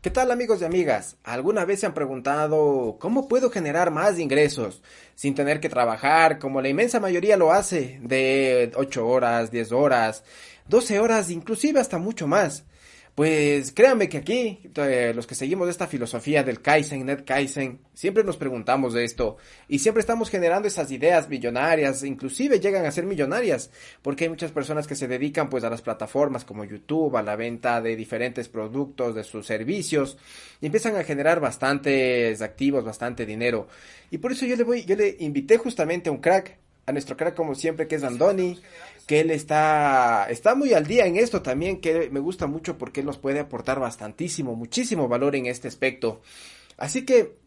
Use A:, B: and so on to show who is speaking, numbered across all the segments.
A: ¿Qué tal amigos y amigas? ¿Alguna vez se han preguntado cómo puedo generar más ingresos sin tener que trabajar como la inmensa mayoría lo hace de 8 horas, 10 horas, 12 horas, inclusive hasta mucho más? Pues créanme que aquí, eh, los que seguimos esta filosofía del Kaizen, Net Kaizen, siempre nos preguntamos de esto y siempre estamos generando esas ideas millonarias, inclusive llegan a ser millonarias, porque hay muchas personas que se dedican pues a las plataformas como YouTube, a la venta de diferentes productos, de sus servicios y empiezan a generar bastantes activos, bastante dinero. Y por eso yo le voy, yo le invité justamente a un crack, a nuestro crack como siempre que es Andoni, que él está, está muy al día en esto también, que me gusta mucho porque él nos puede aportar bastantísimo, muchísimo valor en este aspecto. Así que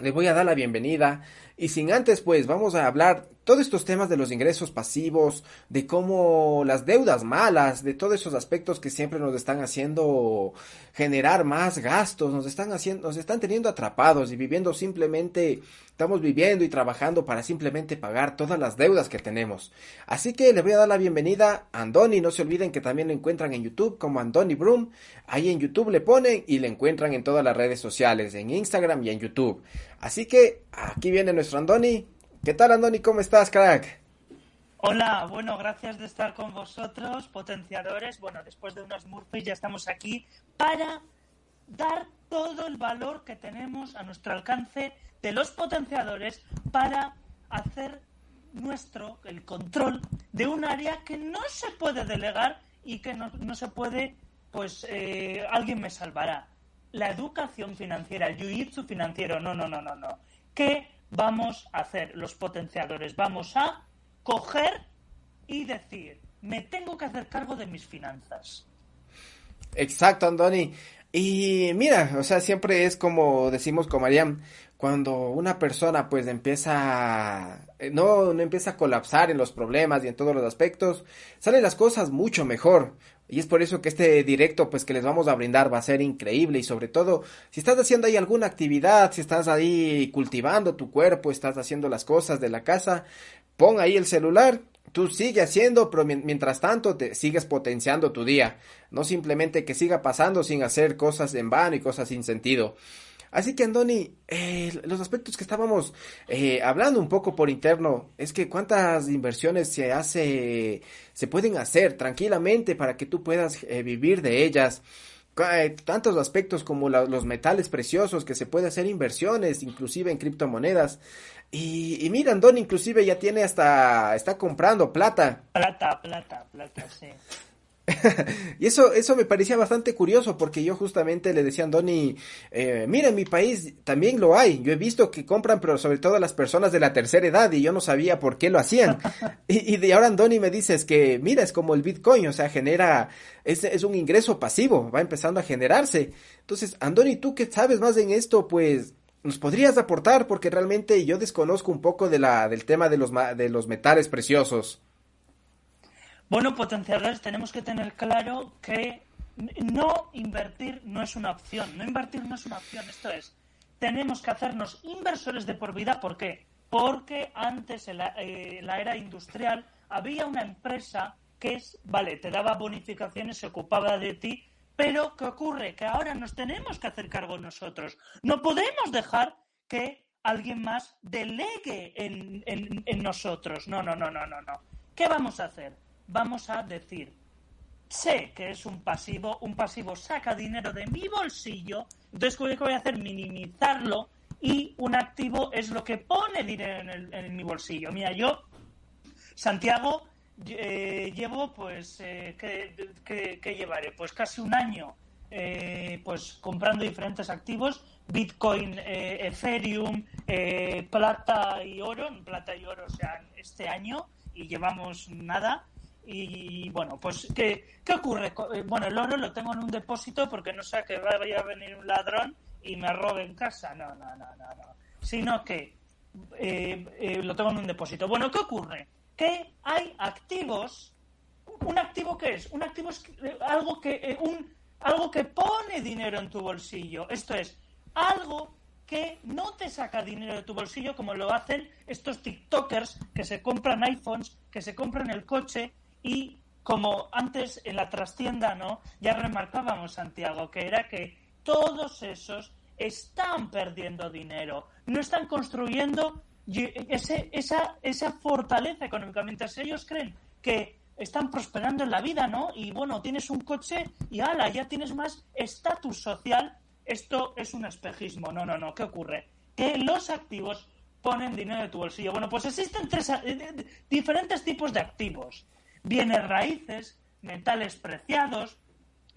A: le voy a dar la bienvenida y sin antes pues vamos a hablar todos estos temas de los ingresos pasivos, de cómo las deudas malas, de todos esos aspectos que siempre nos están haciendo generar más gastos, nos están haciendo, nos están teniendo atrapados y viviendo simplemente, estamos viviendo y trabajando para simplemente pagar todas las deudas que tenemos. Así que le voy a dar la bienvenida a Andoni, no se olviden que también lo encuentran en YouTube como Andoni Broom, ahí en YouTube le ponen y le encuentran en todas las redes sociales, en Instagram y en YouTube. Así que aquí viene nuestro Andoni. ¿Qué tal Andoni? ¿Cómo estás, crack?
B: Hola, bueno, gracias de estar con vosotros, potenciadores. Bueno, después de unos Murphys ya estamos aquí para dar todo el valor que tenemos a nuestro alcance de los potenciadores para hacer nuestro, el control de un área que no se puede delegar y que no, no se puede, pues eh, alguien me salvará. La educación financiera, el jiu-jitsu financiero, no, no, no, no, no. ¿Qué vamos a hacer los potenciadores? Vamos a coger y decir, me tengo que hacer cargo de mis finanzas.
A: Exacto, Andoni. Y mira, o sea, siempre es como decimos con Mariam, cuando una persona pues empieza, eh, no, no empieza a colapsar en los problemas y en todos los aspectos, salen las cosas mucho mejor. Y es por eso que este directo pues que les vamos a brindar va a ser increíble y sobre todo si estás haciendo ahí alguna actividad, si estás ahí cultivando tu cuerpo, estás haciendo las cosas de la casa, pon ahí el celular, tú sigue haciendo, pero mientras tanto te sigues potenciando tu día, no simplemente que siga pasando sin hacer cosas en vano y cosas sin sentido. Así que Andoni, eh, los aspectos que estábamos eh, hablando un poco por interno es que cuántas inversiones se hace, se pueden hacer tranquilamente para que tú puedas eh, vivir de ellas. Eh, Tantos aspectos como los metales preciosos que se puede hacer inversiones, inclusive en criptomonedas. Y, y mira, Andoni inclusive ya tiene hasta, está comprando plata.
B: Plata, plata, plata, sí.
A: y eso, eso me parecía bastante curioso porque yo justamente le decía a Andoni, eh, mira, en mi país también lo hay. Yo he visto que compran, pero sobre todo las personas de la tercera edad y yo no sabía por qué lo hacían. y, y de ahora Andoni me dices que, mira, es como el Bitcoin, o sea, genera, es, es un ingreso pasivo, va empezando a generarse. Entonces, Andoni, tú que sabes más en esto, pues, nos podrías aportar porque realmente yo desconozco un poco de la, del tema de los, de los metales preciosos.
B: Bueno, potenciadores, tenemos que tener claro que no invertir no es una opción. No invertir no es una opción. Esto es, tenemos que hacernos inversores de por vida. ¿Por qué? Porque antes, en la, eh, la era industrial, había una empresa que es, vale, te daba bonificaciones, se ocupaba de ti, pero ¿qué ocurre? Que ahora nos tenemos que hacer cargo nosotros. No podemos dejar que alguien más delegue en, en- nosotros. No, no, no, no, no, no. ¿Qué vamos a hacer? Vamos a decir, sé que es un pasivo, un pasivo saca dinero de mi bolsillo, entonces ¿qué voy a hacer? Minimizarlo y un activo es lo que pone dinero en, el- en mi bolsillo. Mira, yo, Santiago, eh, llevo pues, eh, ¿qué, qué- qué llevaré? Pues casi un año eh, pues comprando diferentes activos, Bitcoin, eh, Ethereum, eh, plata y oro, plata y oro, o sea, este año y llevamos nada. Y bueno, pues, ¿qué, qué ocurre? Eh, Bueno, el oro lo tengo en un depósito porque no sea que vaya a venir un ladrón y me robe en casa. No, no, no, no, no. Sino que lo tengo en un depósito. Bueno, ¿qué ocurre? Que hay activos. ¿Un activo qué es? Un activo es eh, algo que, eh, un, algo que pone dinero en tu bolsillo. Esto es, algo que no te saca dinero de tu bolsillo como lo hacen estos TikTokers que se compran iPhones, que se compran el coche y como antes en la trastienda, ¿no? Ya remarcábamos, Santiago, que era que todos esos están perdiendo dinero, no están construyendo ese, esa, esa fortaleza económica, mientras ellos creen que están prosperando en la vida, ¿no? Y bueno, tienes un coche y ala, ya tienes más estatus social. Esto es un espejismo. No, no, no. ¿Qué ocurre? Que los activos ponen dinero de tu bolsillo. Bueno, pues existen tres eh, diferentes tipos de activos. Bienes raíces, metales preciados,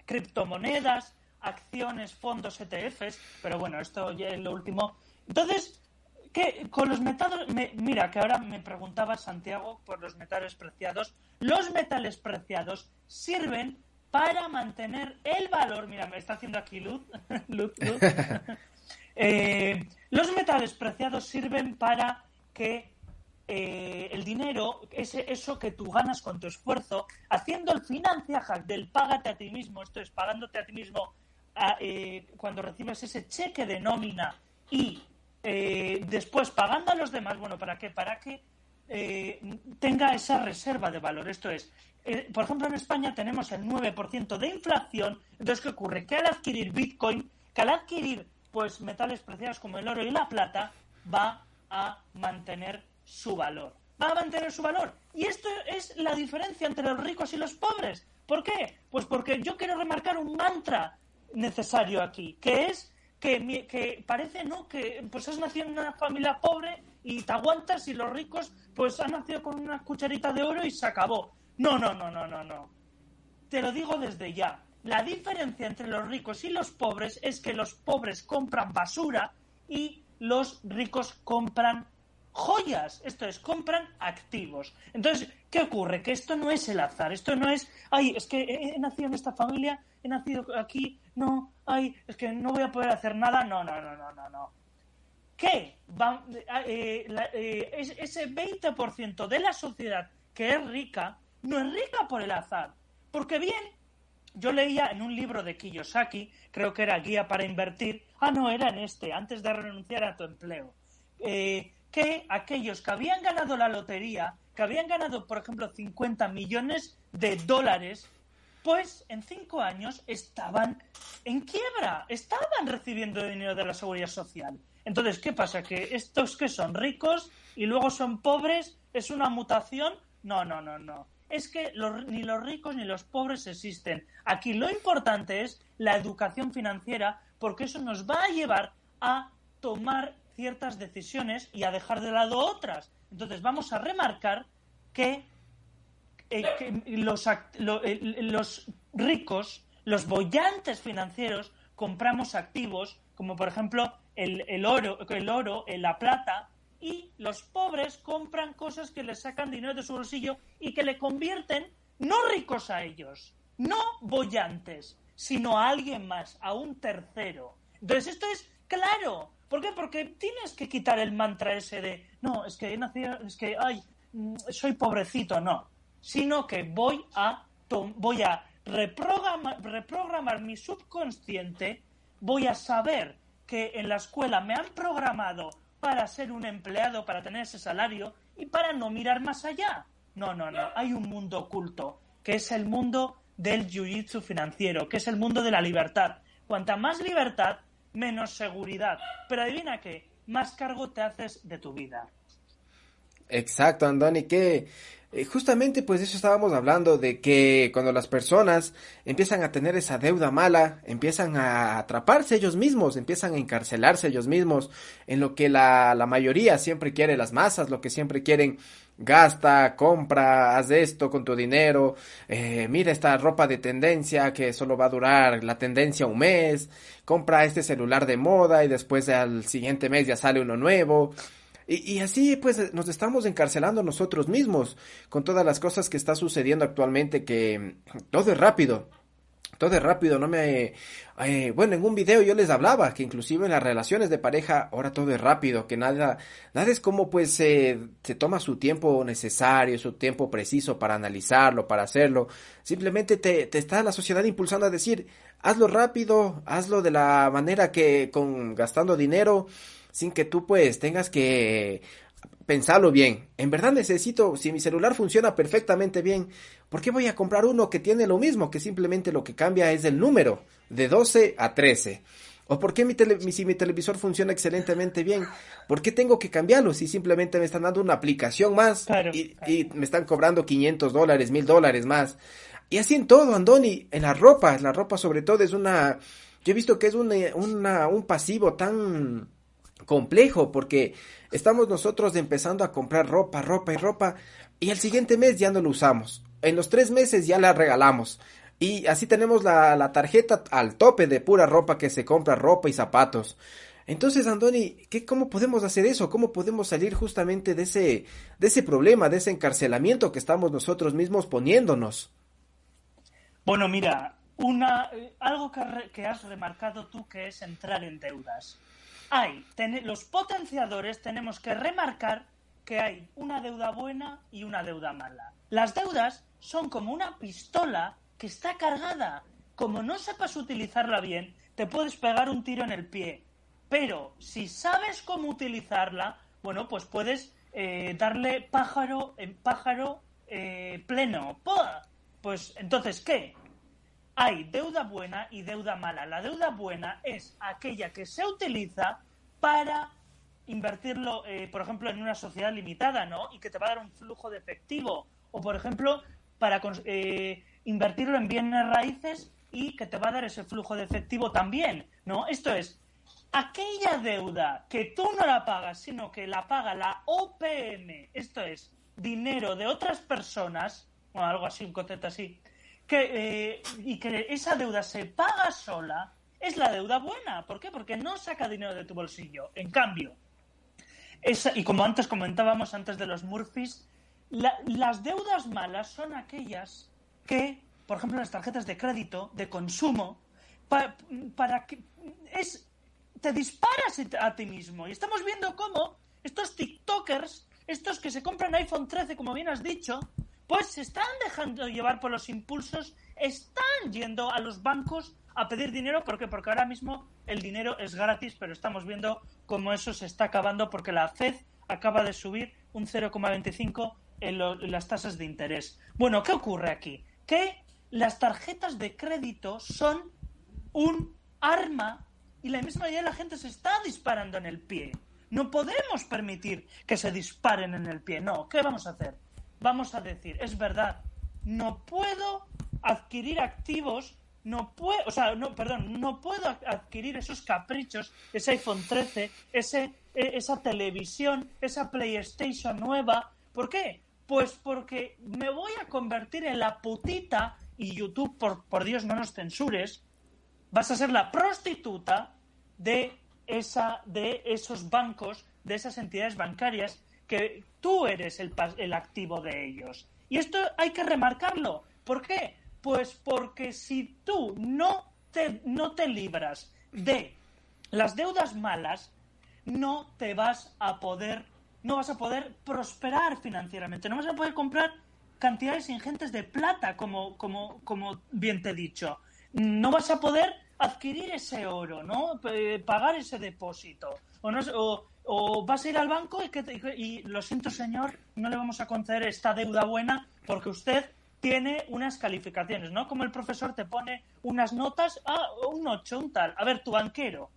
B: criptomonedas, acciones, fondos, ETFs, pero bueno, esto ya es lo último. Entonces, ¿qué? Con los metales, mira, que ahora me preguntaba Santiago por los metales preciados. Los metales preciados sirven para mantener el valor. Mira, me está haciendo aquí luz. luz, luz. Eh, los metales preciados sirven para que eh, el dinero, ese, eso que tú ganas con tu esfuerzo, haciendo el financiaje del págate a ti mismo, esto es pagándote a ti mismo eh, cuando recibes ese cheque de nómina y eh, después pagando a los demás, bueno, ¿para qué? Para que eh, tenga esa reserva de valor. Esto es, por ejemplo, en España tenemos el 9% de inflación. Entonces, ¿qué ocurre? Que al adquirir Bitcoin, que al adquirir pues metales preciados como el oro y la plata, va a mantener su valor. Va a mantener su valor. Y esto es la diferencia entre los ricos y los pobres. ¿Por qué? Pues porque yo quiero remarcar un mantra necesario aquí, que es que, que parece, ¿no? Que pues has nacido en una familia pobre y te aguantas y los ricos pues han nacido con una cucharita de oro y se acabó. No, no, no, no, no, no. Te lo digo desde ya. La diferencia entre los ricos y los pobres es que los pobres compran basura y los ricos compran joyas, esto es, compran activos. Entonces, ¿qué ocurre? Que esto no es el azar, esto no es, ay, es que he, nacido en esta familia, he nacido aquí, no, ay, es que no voy a poder hacer nada, no, no, no, no, no, no. ¿Qué? Eh, eh, ese 20% de la sociedad que es rica, no es rica por el azar. Porque bien, yo leía en un libro de Kiyosaki, creo que era Guía para Invertir, ah, no, era en este, antes de renunciar a tu empleo. Eh, que aquellos que habían ganado la lotería, que habían ganado, por ejemplo, 50 millones de dólares, pues en cinco años estaban en quiebra, estaban recibiendo dinero de la seguridad social. Entonces, ¿qué pasa? ¿Que estos que son ricos y luego son pobres es una mutación? No, no, no, no. Es que ni los ricos ni los pobres existen. Aquí lo importante es la educación financiera porque eso nos va a llevar a tomar ciertas decisiones y a dejar de lado otras. Entonces vamos a remarcar que, eh, los, los ricos, los bollantes financieros, compramos activos como por ejemplo el, el, oro, el oro, la plata, y los pobres compran cosas que les sacan dinero de su bolsillo y que le convierten no ricos a ellos, no bollantes, sino a alguien más, a un tercero. Entonces esto es claro, ¿Por qué? Porque tienes que quitar el mantra ese de, no, es que he nacido, es que, ay, mm, soy pobrecito, no. Sino que voy a, voy a reprogramar, mi subconsciente, voy a saber que en la escuela me han programado para ser un empleado, para tener ese salario y para no mirar más allá. No, no, no. Hay un mundo oculto, que es el mundo del jiu-jitsu financiero, que es el mundo de la libertad. Cuanta más libertad, menos seguridad. Pero adivina qué, más cargo te haces de tu vida.
A: Exacto, Andoni, que eh, justamente pues eso estábamos hablando de que cuando las personas empiezan a tener esa deuda mala, empiezan a atraparse ellos mismos, empiezan a encarcelarse ellos mismos en lo que la, la mayoría siempre quiere, las masas, lo que siempre quieren gasta, compra, haz esto con tu dinero, eh, mira esta ropa de tendencia que solo va a durar la tendencia un mes, compra este celular de moda y después al siguiente mes ya sale uno nuevo. Y, así pues nos estamos encarcelando nosotros mismos con todas las cosas que está sucediendo actualmente que todo es rápido. todo es rápido, no me... eh, bueno, en un video yo les hablaba que inclusive en las relaciones de pareja ahora todo es rápido, que nada, nada es como pues eh, se toma su tiempo necesario, su tiempo preciso para analizarlo, para hacerlo. Simplemente te, te está la sociedad impulsando a decir, hazlo rápido, hazlo de la manera que con gastando dinero, sin que tú pues tengas que pensarlo bien. En verdad necesito, si mi celular funciona perfectamente bien, ¿por qué voy a comprar uno que tiene lo mismo, que simplemente lo que cambia es el número, de 12 a 13? ¿O por qué mi tele- si mi televisor funciona excelentemente bien? ¿Por qué tengo que cambiarlo si simplemente me están dando una aplicación más
B: Claro,
A: y,
B: claro.
A: y me están cobrando 500 dólares, 1000 dólares más? Y así en todo, Andoni, en la ropa, la ropa sobre todo es una, yo he visto que es una, una- un pasivo tan complejo porque estamos nosotros empezando a comprar ropa, ropa y ropa y el siguiente mes ya no lo usamos. En los tres meses ya la regalamos. Y así tenemos la, la tarjeta al tope de pura ropa que se compra, ropa y zapatos. Entonces, Andoni, ¿qué, ¿cómo podemos hacer eso? ¿Cómo podemos salir justamente de ese, de ese problema, de ese encarcelamiento que estamos nosotros mismos poniéndonos?
B: Bueno, mira, una, eh, algo que, que has remarcado tú que es entrar en deudas. Hay, los potenciadores tenemos que remarcar que hay una deuda buena y una deuda mala. Las deudas son como una pistola que está cargada. Como no sepas utilizarla bien, te puedes pegar un tiro en el pie. Pero si sabes cómo utilizarla, bueno, pues puedes eh, darle pájaro en pájaro eh, pleno. Pues entonces, ¿qué? Hay deuda buena y deuda mala. La deuda buena es aquella que se utiliza para invertirlo, eh, por ejemplo, en una sociedad limitada, ¿no? Y que te va a dar un flujo de efectivo. O, por ejemplo, para eh, invertirlo en bienes raíces y que te va a dar ese flujo de efectivo también, ¿no? Esto es, aquella deuda que tú no la pagas, sino que la paga la OPM, esto es, dinero de otras personas, o algo así, un concepto así, que, eh, y que esa deuda se paga sola, es la deuda buena. ¿Por qué? Porque no saca dinero de tu bolsillo. En cambio, esa, y como antes comentábamos, antes de los Murphys, la- las deudas malas son aquellas que, por ejemplo, las tarjetas de crédito, de consumo, pa- para que es te disparas a ti mismo. Y estamos viendo cómo estos TikTokers, estos que se compran iPhone 13, como bien has dicho, pues se están dejando llevar por los impulsos, están yendo a los bancos a pedir dinero, ¿por qué? Porque ahora mismo el dinero es gratis, pero estamos viendo cómo eso se está acabando porque la Fed acaba de subir un 0,25 en, en las tasas de interés. Bueno, ¿qué ocurre aquí? Que las tarjetas de crédito son un arma y la misma idea la gente se está disparando en el pie. No podemos permitir que se disparen en el pie. No, ¿qué vamos a hacer? Vamos a decir, es verdad, no puedo adquirir activos, no puedo, o sea, no, perdón, no puedo adquirir esos caprichos, ese iPhone 13, ese, e- esa televisión, esa PlayStation nueva. ¿Por qué? Pues porque me voy a convertir en la putita y YouTube, por, por Dios, no nos censures, vas a ser la prostituta de esa de esos bancos, de esas entidades bancarias que tú eres el, el activo de ellos. Y esto hay que remarcarlo. ¿Por qué? Pues porque si tú no te, no te libras de las deudas malas, no te vas a poder, no vas a poder prosperar financieramente, no vas a poder comprar cantidades ingentes de plata, como, como, como bien te he dicho. No vas a poder adquirir ese oro, ¿no? Pagar ese depósito. O, no, o, o vas a ir al banco y, que y lo siento, señor, no le vamos a conceder esta deuda buena porque usted tiene unas calificaciones, ¿no? Como el profesor te pone unas notas, ah, un 8, un tal. A ver, tu banquero,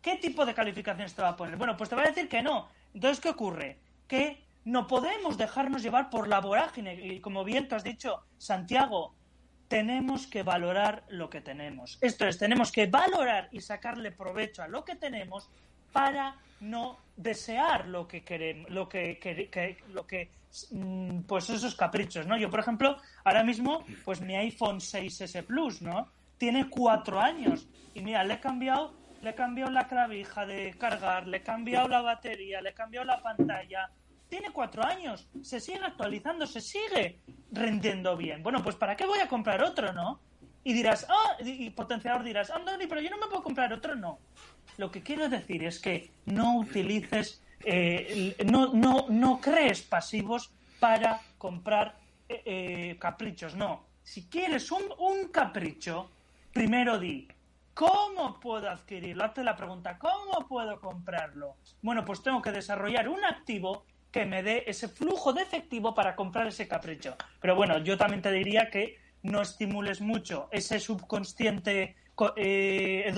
B: ¿qué tipo de calificaciones te va a poner? Bueno, pues te va a decir que no. Entonces, ¿qué ocurre? Que no podemos dejarnos llevar por la vorágine. Y como bien te has dicho, Santiago, tenemos que valorar lo que tenemos. Esto es, tenemos que valorar y sacarle provecho a lo que tenemos para no desear lo que queremos, lo que, que- que- lo que mm, pues esos caprichos, ¿no? Yo, por ejemplo, ahora mismo, pues mi iPhone 6S Plus, ¿no? Tiene cuatro años y mira, le he cambiado, le he cambiado la clavija de cargar, le he cambiado la batería, le he cambiado la pantalla. Tiene cuatro años, se sigue actualizando, se sigue rendiendo bien. Bueno, pues ¿para qué voy a comprar otro, no? Y dirás, ah, y potenciador dirás, Andoni, pero yo no me puedo comprar otro, no. Lo que quiero decir es que no utilices, eh, no, no, no crees pasivos para comprar eh, eh, caprichos, no. Si quieres un, un capricho, primero di, ¿cómo puedo adquirirlo? Hazte la pregunta, ¿cómo puedo comprarlo? Bueno, pues tengo que desarrollar un activo que me dé ese flujo de efectivo para comprar ese capricho. Pero bueno, yo también te diría que no estimules mucho ese subconsciente co- eh.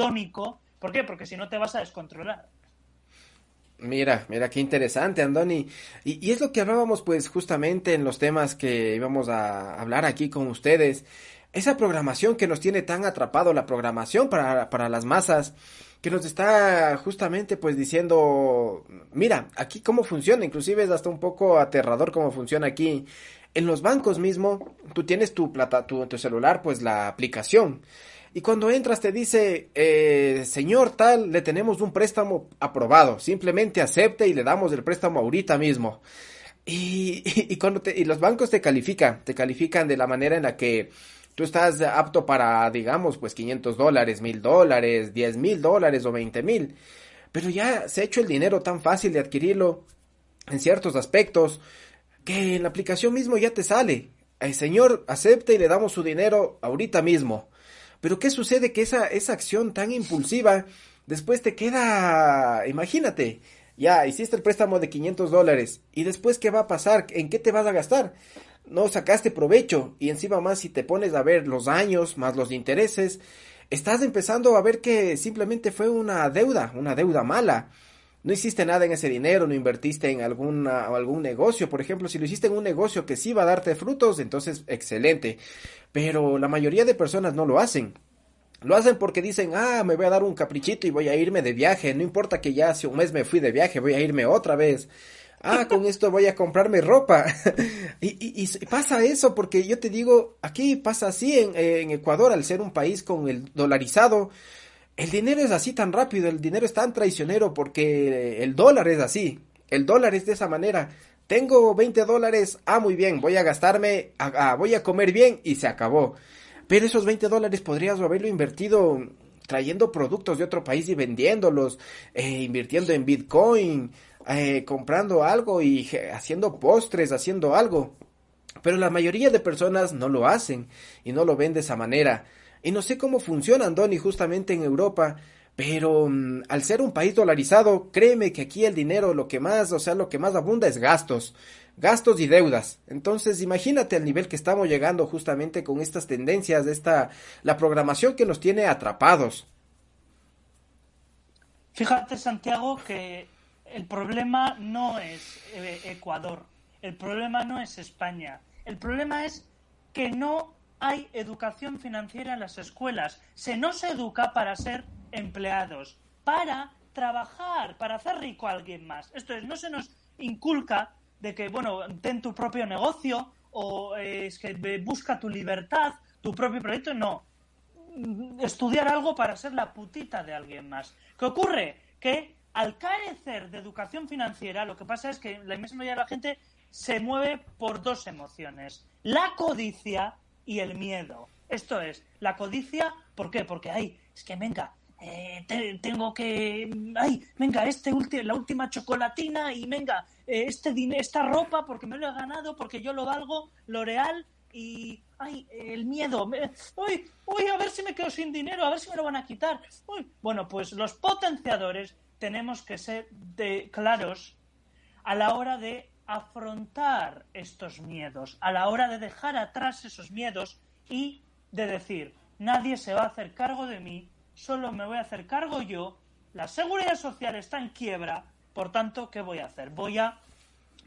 B: ¿Por qué? Porque si no te vas a descontrolar.
A: Mira, mira qué interesante, Andoni. Y, y es lo que hablábamos pues justamente en los temas que íbamos a hablar aquí con ustedes. Esa programación que nos tiene tan atrapado, la programación para, para las masas, que nos está justamente pues diciendo, mira, aquí cómo funciona, inclusive es hasta un poco aterrador cómo funciona aquí. En los bancos mismo, tú tienes tu plata, tu, tu celular, pues la aplicación. Y cuando entras te dice, eh, señor tal, le tenemos un préstamo aprobado. Simplemente acepte y le damos el préstamo ahorita mismo. Y, cuando te, y los bancos te califican, te califican de la manera en la que tú estás apto para, digamos, pues 500 dólares, 1000 dólares, 10 mil dólares o 20 mil. Pero ya se ha hecho el dinero tan fácil de adquirirlo en ciertos aspectos que en la aplicación mismo ya te sale. El señor acepta y le damos su dinero ahorita mismo. Pero ¿qué sucede? Que esa, esa acción tan impulsiva después te queda, imagínate, ya hiciste el préstamo de 500 dólares y después ¿qué va a pasar? ¿En qué te vas a gastar? No sacaste provecho y encima más si te pones a ver los años más los intereses, estás empezando a ver que simplemente fue una deuda, una deuda mala. No hiciste nada en ese dinero, no invertiste en alguna, algún negocio. Por ejemplo, si lo hiciste en un negocio que sí va a darte frutos, entonces excelente. Pero la mayoría de personas no lo hacen. Lo hacen porque dicen, ah, me voy a dar un caprichito y voy a irme de viaje. No importa que ya hace un mes me fui de viaje, voy a irme otra vez. Ah, con esto voy a comprarme ropa. y, y, y, pasa eso porque yo te digo, aquí pasa así en, en Ecuador, al ser un país con el dolarizado. El dinero es así tan rápido, el dinero es tan traicionero porque el dólar es así. El dólar es de esa manera. Tengo 20 dólares, ah, muy bien, voy a gastarme, voy a comer bien y se acabó. Pero esos 20 dólares podrías haberlo invertido trayendo productos de otro país y vendiéndolos, eh, invirtiendo en Bitcoin, eh, comprando algo y haciendo postres, haciendo algo. Pero la mayoría de personas no lo hacen y no lo ven de esa manera. Y no sé cómo funciona Andoni justamente en Europa, pero um, al ser un país dolarizado, créeme que aquí el dinero lo que más, o sea, lo que más abunda es gastos, gastos y deudas. Entonces, imagínate al nivel que estamos llegando justamente con estas tendencias de esta la programación que nos tiene atrapados.
B: Fíjate, Santiago, que el problema no es eh, Ecuador, el problema no es España, el problema es que no hay educación financiera en las escuelas. Se nos educa para ser empleados, para trabajar, para hacer rico a alguien más. Esto es, no se nos inculca de que, bueno, ten tu propio negocio o eh, es que busca tu libertad, tu propio proyecto. No. Estudiar algo para ser la putita de alguien más. ¿Qué ocurre? Que al carecer de educación financiera, lo que pasa es que la inmensa mayoría de la gente se mueve por dos emociones. La codicia y el miedo. Esto es, la codicia, ¿por qué? Porque, ay, es que venga, eh, te, tengo que, ay, venga, este ulti la última chocolatina y venga, eh, este esta ropa porque me lo he ganado, porque yo lo valgo, L'Oreal y, ay, el miedo, me, uy, uy, a ver si me quedo sin dinero, a ver si me lo van a quitar. Uy. Bueno, pues los potenciadores tenemos que ser de, claros a la hora de afrontar estos miedos, a la hora de dejar atrás esos miedos y de decir, nadie se va a hacer cargo de mí, solo me voy a hacer cargo yo, la seguridad social está en quiebra, por tanto, ¿qué voy a hacer? Voy a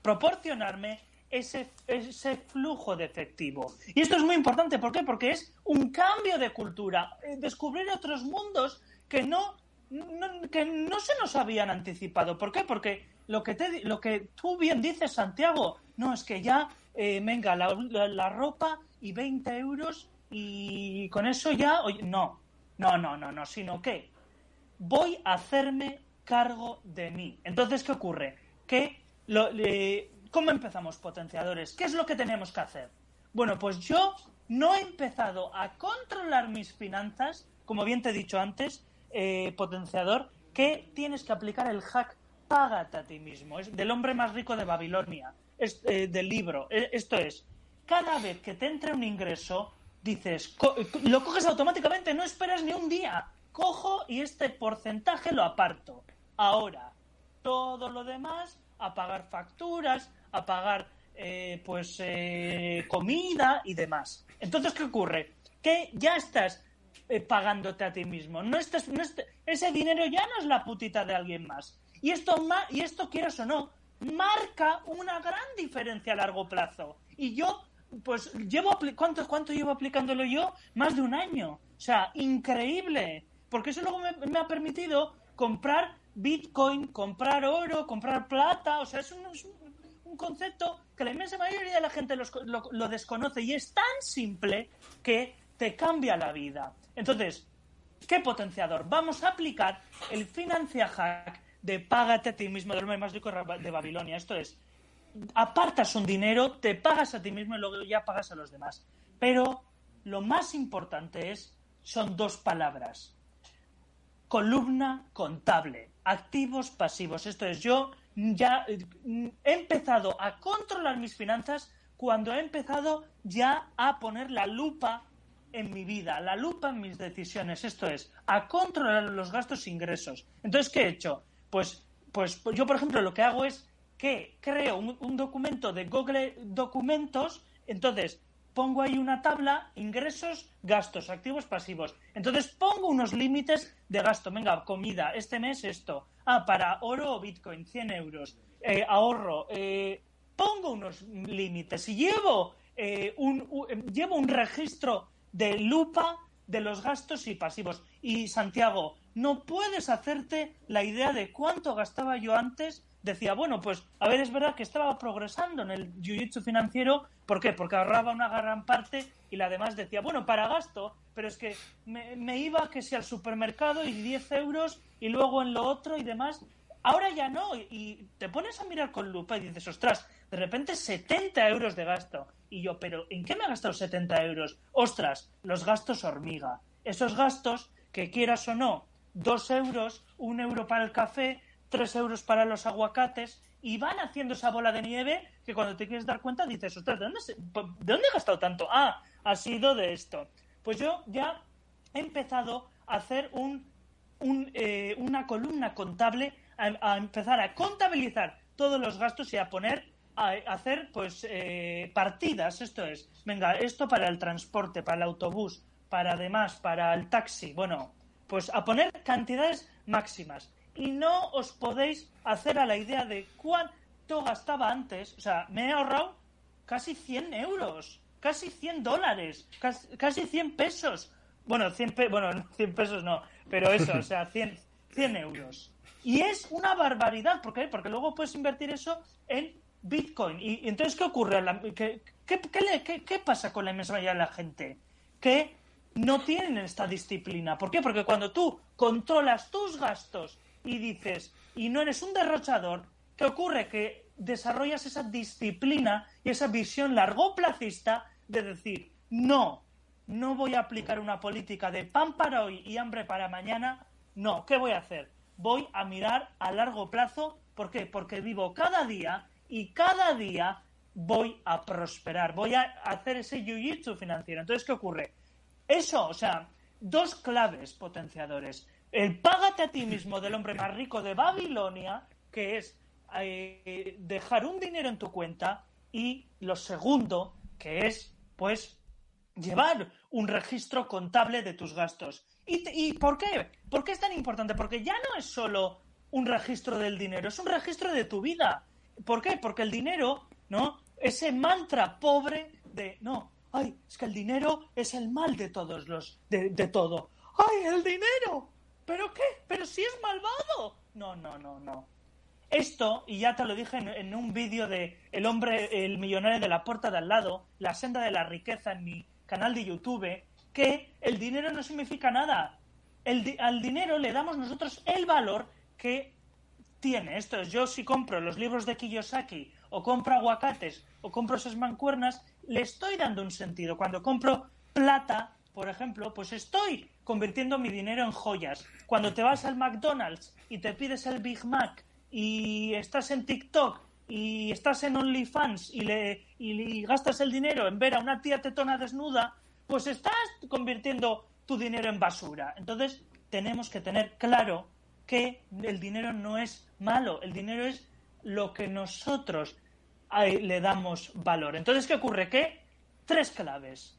B: proporcionarme ese, ese flujo de efectivo. Y esto es muy importante, ¿por qué? Porque es un cambio de cultura, descubrir otros mundos que no, no que no se nos habían anticipado. ¿Por qué? Porque lo que, te, lo que tú bien dices, Santiago, no es que ya, eh, venga, la, la, ropa y 20 euros y con eso ya, no, no, no, no, no, sino que voy a hacerme cargo de mí. Entonces, ¿qué ocurre? Que, lo, ¿cómo empezamos potenciadores? ¿Qué es lo que tenemos que hacer? Bueno, pues yo no he empezado a controlar mis finanzas, como bien te he dicho antes, eh, potenciador, que tienes que aplicar el hack págate a ti mismo. Es del hombre más rico de Babilonia, es, eh, del libro. Eh, Esto es, cada vez que te entre un ingreso, dices, co- lo coges automáticamente, no esperas ni un día. Cojo y este porcentaje lo aparto. Ahora, todo lo demás, a pagar facturas, a pagar eh, pues eh, comida y demás. Entonces, ¿qué ocurre? Que ya estás eh, pagándote a ti mismo. No estás, no ese dinero ya no es la putita de alguien más. Y esto, y esto, quieras o no, marca una gran diferencia a largo plazo. Y yo, pues, llevo ¿cuánto, ¿cuánto llevo aplicándolo yo? Más de un año. O sea, increíble. Porque eso luego me, ha permitido comprar Bitcoin, comprar oro, comprar plata. O sea, es un, es un concepto que la inmensa mayoría de la gente los- lo, lo desconoce y es tan simple que te cambia la vida. Entonces, ¿qué potenciador? Vamos a aplicar el Financia Hack de págate a ti mismo del hombre más rico de Babilonia. Esto es, apartas un dinero, te pagas a ti mismo y luego ya pagas a los demás. Pero lo más importante es, son dos palabras. Columna contable, activos pasivos. Esto es, yo ya he empezado a controlar mis finanzas cuando he empezado ya a poner la lupa en mi vida, la lupa en mis decisiones. Esto es, a controlar los gastos e ingresos. Entonces, ¿qué he hecho? Pues, pues yo, por ejemplo, lo que hago es que creo un, documento de Google Documentos, entonces pongo ahí una tabla, ingresos, gastos, activos, pasivos. Entonces pongo unos límites de gasto. Venga, comida, este mes esto. Ah, para oro o Bitcoin, 100 euros. Eh, ahorro. eh, pongo unos límites y llevo, eh, un, llevo un registro de lupa de los gastos y pasivos. Y Santiago, no puedes hacerte la idea de cuánto gastaba yo antes. Decía, bueno, pues a ver, es verdad que estaba progresando en el jiu-jitsu financiero. ¿Por qué? Porque ahorraba una gran parte y la demás decía, bueno, para gasto, pero es que me, me iba que si al supermercado y 10 euros y luego en lo otro y demás. Ahora ya no, y- te pones a mirar con lupa y dices, ostras, de repente 70 euros de gasto. Y yo, pero ¿en qué me he gastado 70 euros? Ostras, los gastos hormiga. Esos gastos, que quieras o no, 2 euros, 1 euro para el café, 3 euros para los aguacates, y van haciendo esa bola de nieve que cuando te quieres dar cuenta dices, ostras, ¿de dónde, se- ¿de dónde he gastado tanto? Ah, ha sido de esto. Pues yo ya he empezado a hacer un, un, eh, una columna contable, a, empezar a contabilizar todos los gastos y a poner, a, hacer pues eh, partidas. Esto es, venga, esto para el transporte, para el autobús, para además, para el taxi. Bueno, pues a poner cantidades máximas. Y no os podéis hacer a la idea de cuánto gastaba antes. O sea, me he ahorrado casi 100 euros, casi 100 dólares, casi, casi 100 pesos. Bueno, 100, pe- bueno, no, 100 pesos no, pero eso, o sea, 100, 100 euros. Y es una barbaridad, ¿por qué? Porque luego puedes invertir eso en Bitcoin. ¿Y, entonces qué ocurre? ¿Qué, qué, qué- qué pasa con la inmensa mayoría de la gente? Que no tienen esta disciplina. ¿Por qué? Porque cuando tú controlas tus gastos y dices, y no eres un derrochador, ¿qué ocurre? Que desarrollas esa disciplina y esa visión largoplacista de decir, no, no voy a aplicar una política de pan para hoy y hambre para mañana. No, ¿qué voy a hacer? Voy a mirar a largo plazo. ¿Por qué? Porque vivo cada día y cada día voy a prosperar. Voy a hacer ese jiu-jitsu financiero. Entonces, ¿qué ocurre? Eso, o sea, dos claves potenciadores. El págate a ti mismo del hombre más rico de Babilonia, que es eh, dejar un dinero en tu cuenta, y lo segundo, que es, pues, llevar un registro contable de tus gastos. ¿Y, ¿Y por qué? ¿Por qué es tan importante? Porque ya no es solo un registro del dinero, es un registro de tu vida. ¿Por qué? Porque el dinero, ¿no? Ese mantra pobre de, no, ay, es que el dinero es el mal de todos los, de, de todo. ¡Ay, el dinero! ¿Pero qué? ¿Pero si es malvado? No, no, no, no. Esto, y ya te lo dije en, en un vídeo de El hombre, el millonario de la puerta de al lado, La senda de la riqueza en mi canal de YouTube, que el dinero no significa nada. El al dinero le damos nosotros el valor que tiene. Esto es, yo si compro los libros de Kiyosaki, o compro aguacates, o compro esas mancuernas, le estoy dando un sentido. Cuando compro plata, por ejemplo, pues estoy convirtiendo mi dinero en joyas. Cuando te vas al McDonald's y te pides el Big Mac y estás en TikTok y estás en OnlyFans y, le, y, gastas el dinero en ver a una tía tetona desnuda, pues estás convirtiendo tu dinero en basura. Entonces, tenemos que tener claro que el dinero no es malo, el dinero es lo que nosotros le damos valor. Entonces, ¿qué ocurre? Que tres claves.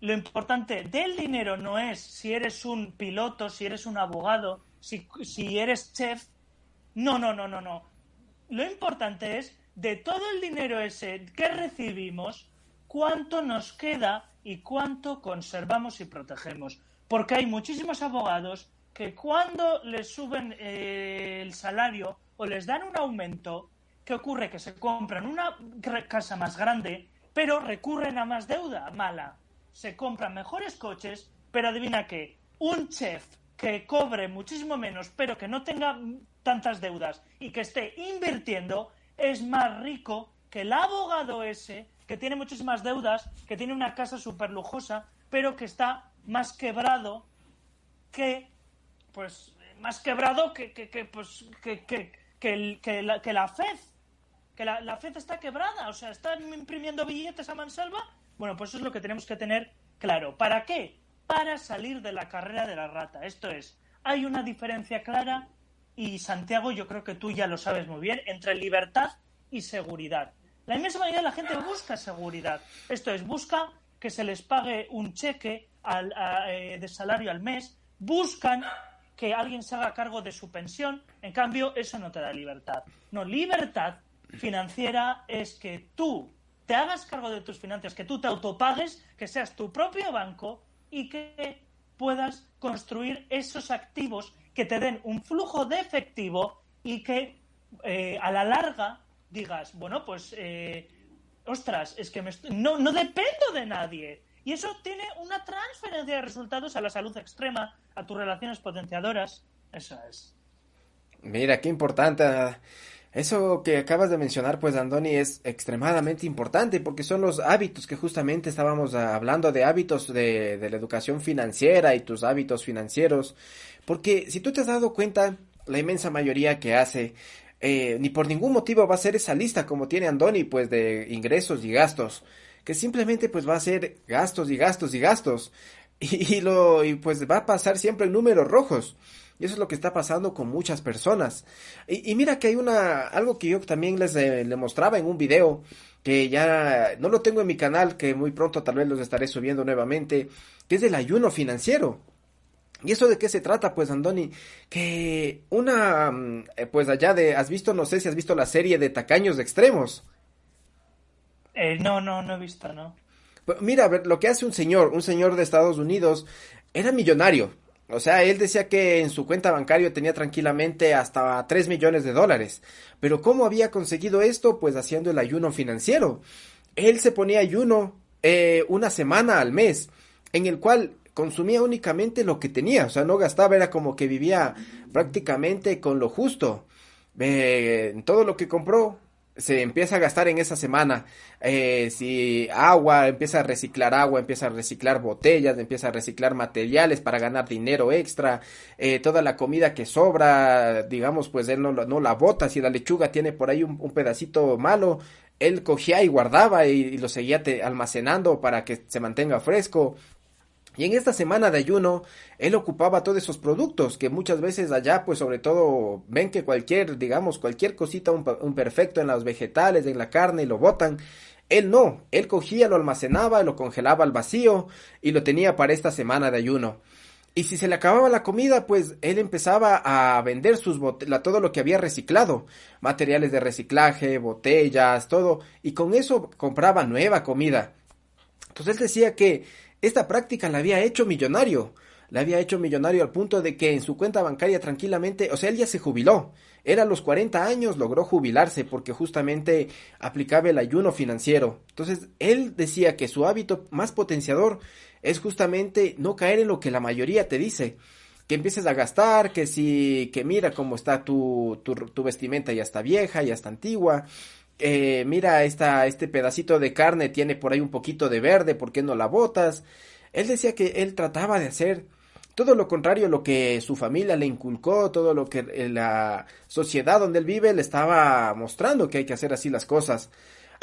B: Lo importante del dinero no es si eres un piloto, si eres un abogado, si, si eres chef. No, no, no, no, no. Lo importante es de todo el dinero ese que recibimos, cuánto nos queda y cuánto conservamos y protegemos. Porque hay muchísimos abogados que cuando les suben eh, el salario o les dan un aumento, ¿qué ocurre? Que se compran una casa más grande, pero recurren a más deuda mala. Se compran mejores coches, pero adivina qué, un chef que cobre muchísimo menos, pero que no tenga tantas deudas y que esté invirtiendo, es más rico que el abogado ese, que tiene muchísimas deudas, que tiene una casa súper lujosa, pero que está más quebrado que, pues, más quebrado que, que, pues, que, que, que, la, que la FED que la, la FED está quebrada, o sea, están imprimiendo billetes a mansalva. Bueno, pues eso es lo que tenemos que tener claro. ¿Para qué? Para salir de la carrera de la rata. Esto es, hay una diferencia clara y Santiago, yo creo que tú ya lo sabes muy bien, entre libertad y seguridad. La inmensa mayoría de la gente busca seguridad. Esto es, busca que se les pague un cheque eh, de salario al mes, buscan que alguien se haga cargo de su pensión. En cambio, eso no te da libertad. No, libertad financiera es que tú te hagas cargo de tus finanzas, que tú te autopagues, que seas tu propio banco y que puedas construir esos activos que te den un flujo de efectivo y que eh, a la larga digas, bueno, pues, eh, ostras, es que no, no dependo de nadie. Y eso tiene una transferencia de resultados a la salud extrema, a tus relaciones potenciadoras. Eso es.
A: Mira, qué importante. Eso que acabas de mencionar, pues, Andoni, es extremadamente importante porque son los hábitos que justamente estábamos ah, hablando de hábitos de, de, la educación financiera y tus hábitos financieros. Porque si tú te has dado cuenta, la inmensa mayoría que hace, eh, ni por ningún motivo va a ser esa lista como tiene Andoni, pues, de ingresos y gastos. Que simplemente, pues, va a ser gastos y gastos y gastos. Y, y pues va a pasar siempre en números rojos. Y eso es lo que está pasando con muchas personas. Y, mira que hay una, algo que yo también les eh, mostraba en un video, que ya no lo tengo en mi canal, que muy pronto tal vez los estaré subiendo nuevamente, que es el ayuno financiero. ¿Y eso de qué se trata, pues, Andoni? Que una, mm, eh, pues allá de, has visto, no sé si has visto la serie de Tacaños de Extremos.
B: Eh, no, no, no he visto, no.
A: Pues mira, a ver, lo que hace un señor, un señor de Estados Unidos, era millonario, o sea, él decía que en su cuenta bancaria tenía tranquilamente hasta 3 millones de dólares. Pero ¿cómo había conseguido esto? Pues haciendo el ayuno financiero. Él se ponía ayuno eh, una semana al mes, en el cual consumía únicamente lo que tenía. O sea, no gastaba, era como que vivía prácticamente con lo justo. Eh, todo lo que compró se empieza a gastar en esa semana. Eh, si agua, empieza a reciclar agua, empieza a reciclar botellas, empieza a reciclar materiales para ganar dinero extra. Eh, toda la comida que sobra, digamos, pues él no, no la bota. Si la lechuga tiene por ahí un, pedacito malo, él cogía y guardaba y, y lo seguía almacenando para que se mantenga fresco. Y en esta semana de ayuno, él ocupaba todos esos productos que muchas veces allá, pues sobre todo, ven que cualquier, digamos, cualquier cosita, un, perfecto en los vegetales, en la carne, lo botan. Él no, él cogía, lo almacenaba, lo congelaba al vacío y lo tenía para esta semana de ayuno. Y si se le acababa la comida, pues él empezaba a vender sus botellas, todo lo que había reciclado, materiales de reciclaje, botellas, todo, y con eso compraba nueva comida. Entonces él decía que esta práctica la había hecho millonario. La había hecho millonario al punto de que en su cuenta bancaria tranquilamente, o sea, él ya se jubiló. Era a los 40 años, logró jubilarse porque justamente aplicaba el ayuno financiero. Entonces, él decía que su hábito más potenciador es justamente no caer en lo que la mayoría te dice. Que empieces a gastar, que si, que mira cómo está tu, tu, tu vestimenta ya está vieja, ya está antigua, eh, mira, esta, este pedacito de carne tiene por ahí un poquito de verde, ¿por qué no la botas? Él decía que él trataba de hacer todo lo contrario a lo que su familia le inculcó, todo lo que eh, la sociedad donde él vive le estaba mostrando que hay que hacer así las cosas.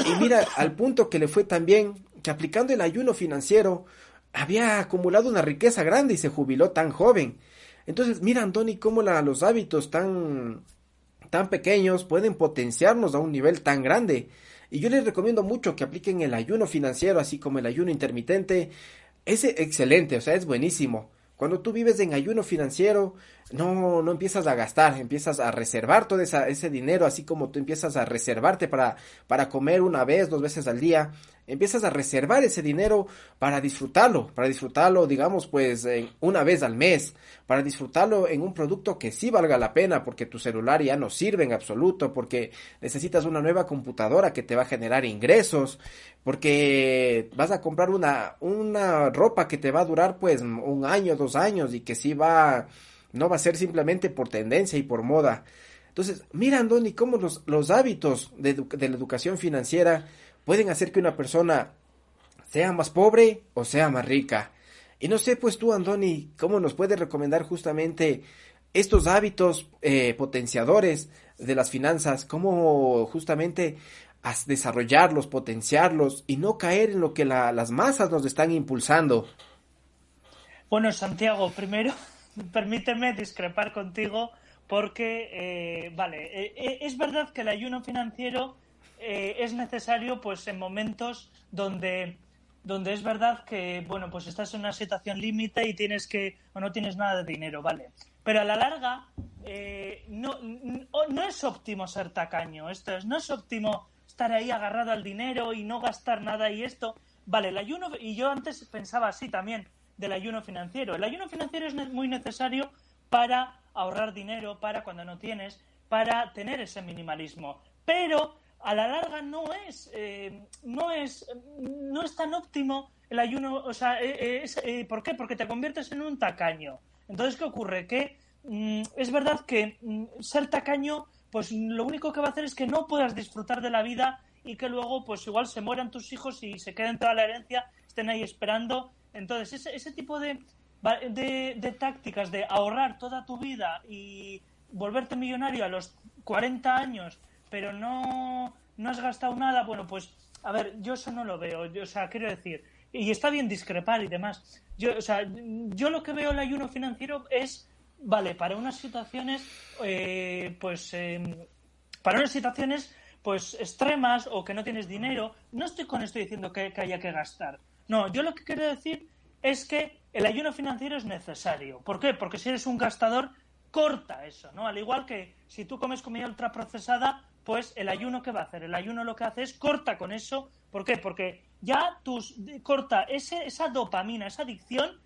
A: Y mira, al punto que le fue tan bien que aplicando el ayuno financiero había acumulado una riqueza grande y se jubiló tan joven. Entonces, mira, Antoni, cómo la, los hábitos tan, tan pequeños pueden potenciarnos a un nivel tan grande. Y yo les recomiendo mucho que apliquen el ayuno financiero, así como el ayuno intermitente. Es excelente, o sea, es buenísimo. Cuando tú vives en ayuno financiero, no, no empiezas a gastar, empiezas a reservar todo ese dinero, así como tú empiezas a reservarte para, para comer una vez, dos veces al día, empiezas a reservar ese dinero para disfrutarlo, para disfrutarlo, digamos, pues una vez al mes, para disfrutarlo en un producto que sí valga la pena, porque tu celular ya no sirve en absoluto, porque necesitas una nueva computadora que te va a generar ingresos, porque vas a comprar una, una ropa que te va a durar pues un año, dos años y que sí va, no va a ser simplemente por tendencia y por moda. Entonces, mira, Andoni, cómo los, los hábitos de, de la educación financiera pueden hacer que una persona sea más pobre o sea más rica. Y no sé, pues tú, Andoni, ¿cómo nos puedes recomendar justamente estos hábitos eh, potenciadores de las finanzas? ¿Cómo justamente desarrollarlos, potenciarlos y no caer en lo que la, las masas nos están impulsando?
B: Bueno, Santiago, primero, permíteme discrepar contigo porque, eh, vale, eh, es verdad que el ayuno financiero eh, es necesario pues en momentos donde donde es verdad que bueno pues estás en una situación límite y tienes que o no tienes nada de dinero vale. Pero a la larga eh, no, no es óptimo ser tacaño esto es no es óptimo estar ahí agarrado al dinero y no gastar nada y esto. Vale el ayuno y yo antes pensaba así también del ayuno financiero el ayuno financiero es muy necesario para ahorrar dinero para cuando no tienes para tener ese minimalismo pero a la larga no es, eh, no es, no es tan óptimo el ayuno, o sea, eh, eh, ¿por qué? Porque te conviertes en un tacaño. Entonces, ¿qué ocurre? Que mm, es verdad que mm, ser tacaño, pues lo único que va a hacer es que no puedas disfrutar de la vida y que luego, pues igual se mueran tus hijos y se queden toda la herencia, estén ahí esperando. Entonces, ese, ese tipo de, de, de tácticas de ahorrar toda tu vida y volverte millonario a los 40 años pero no, no has gastado nada, bueno, pues, a ver, yo eso no lo veo, yo, o sea, quiero decir, y está bien discrepar y demás. Yo, o sea, yo lo que veo el ayuno financiero es, vale, para unas situaciones, eh, pues, em, para unas situaciones, pues, extremas o que no tienes dinero, no estoy con esto diciendo que haya que gastar. No, yo lo que quiero decir es que el ayuno financiero es necesario. ¿Por qué? Porque si eres un gastador, corta eso, ¿no? Al igual que si tú comes comida ultraprocesada, pues el ayuno ¿qué va a hacer? El ayuno lo que hace es corta con eso. ¿Por qué? Porque ya tus, corta ese, esa dopamina, esa adicción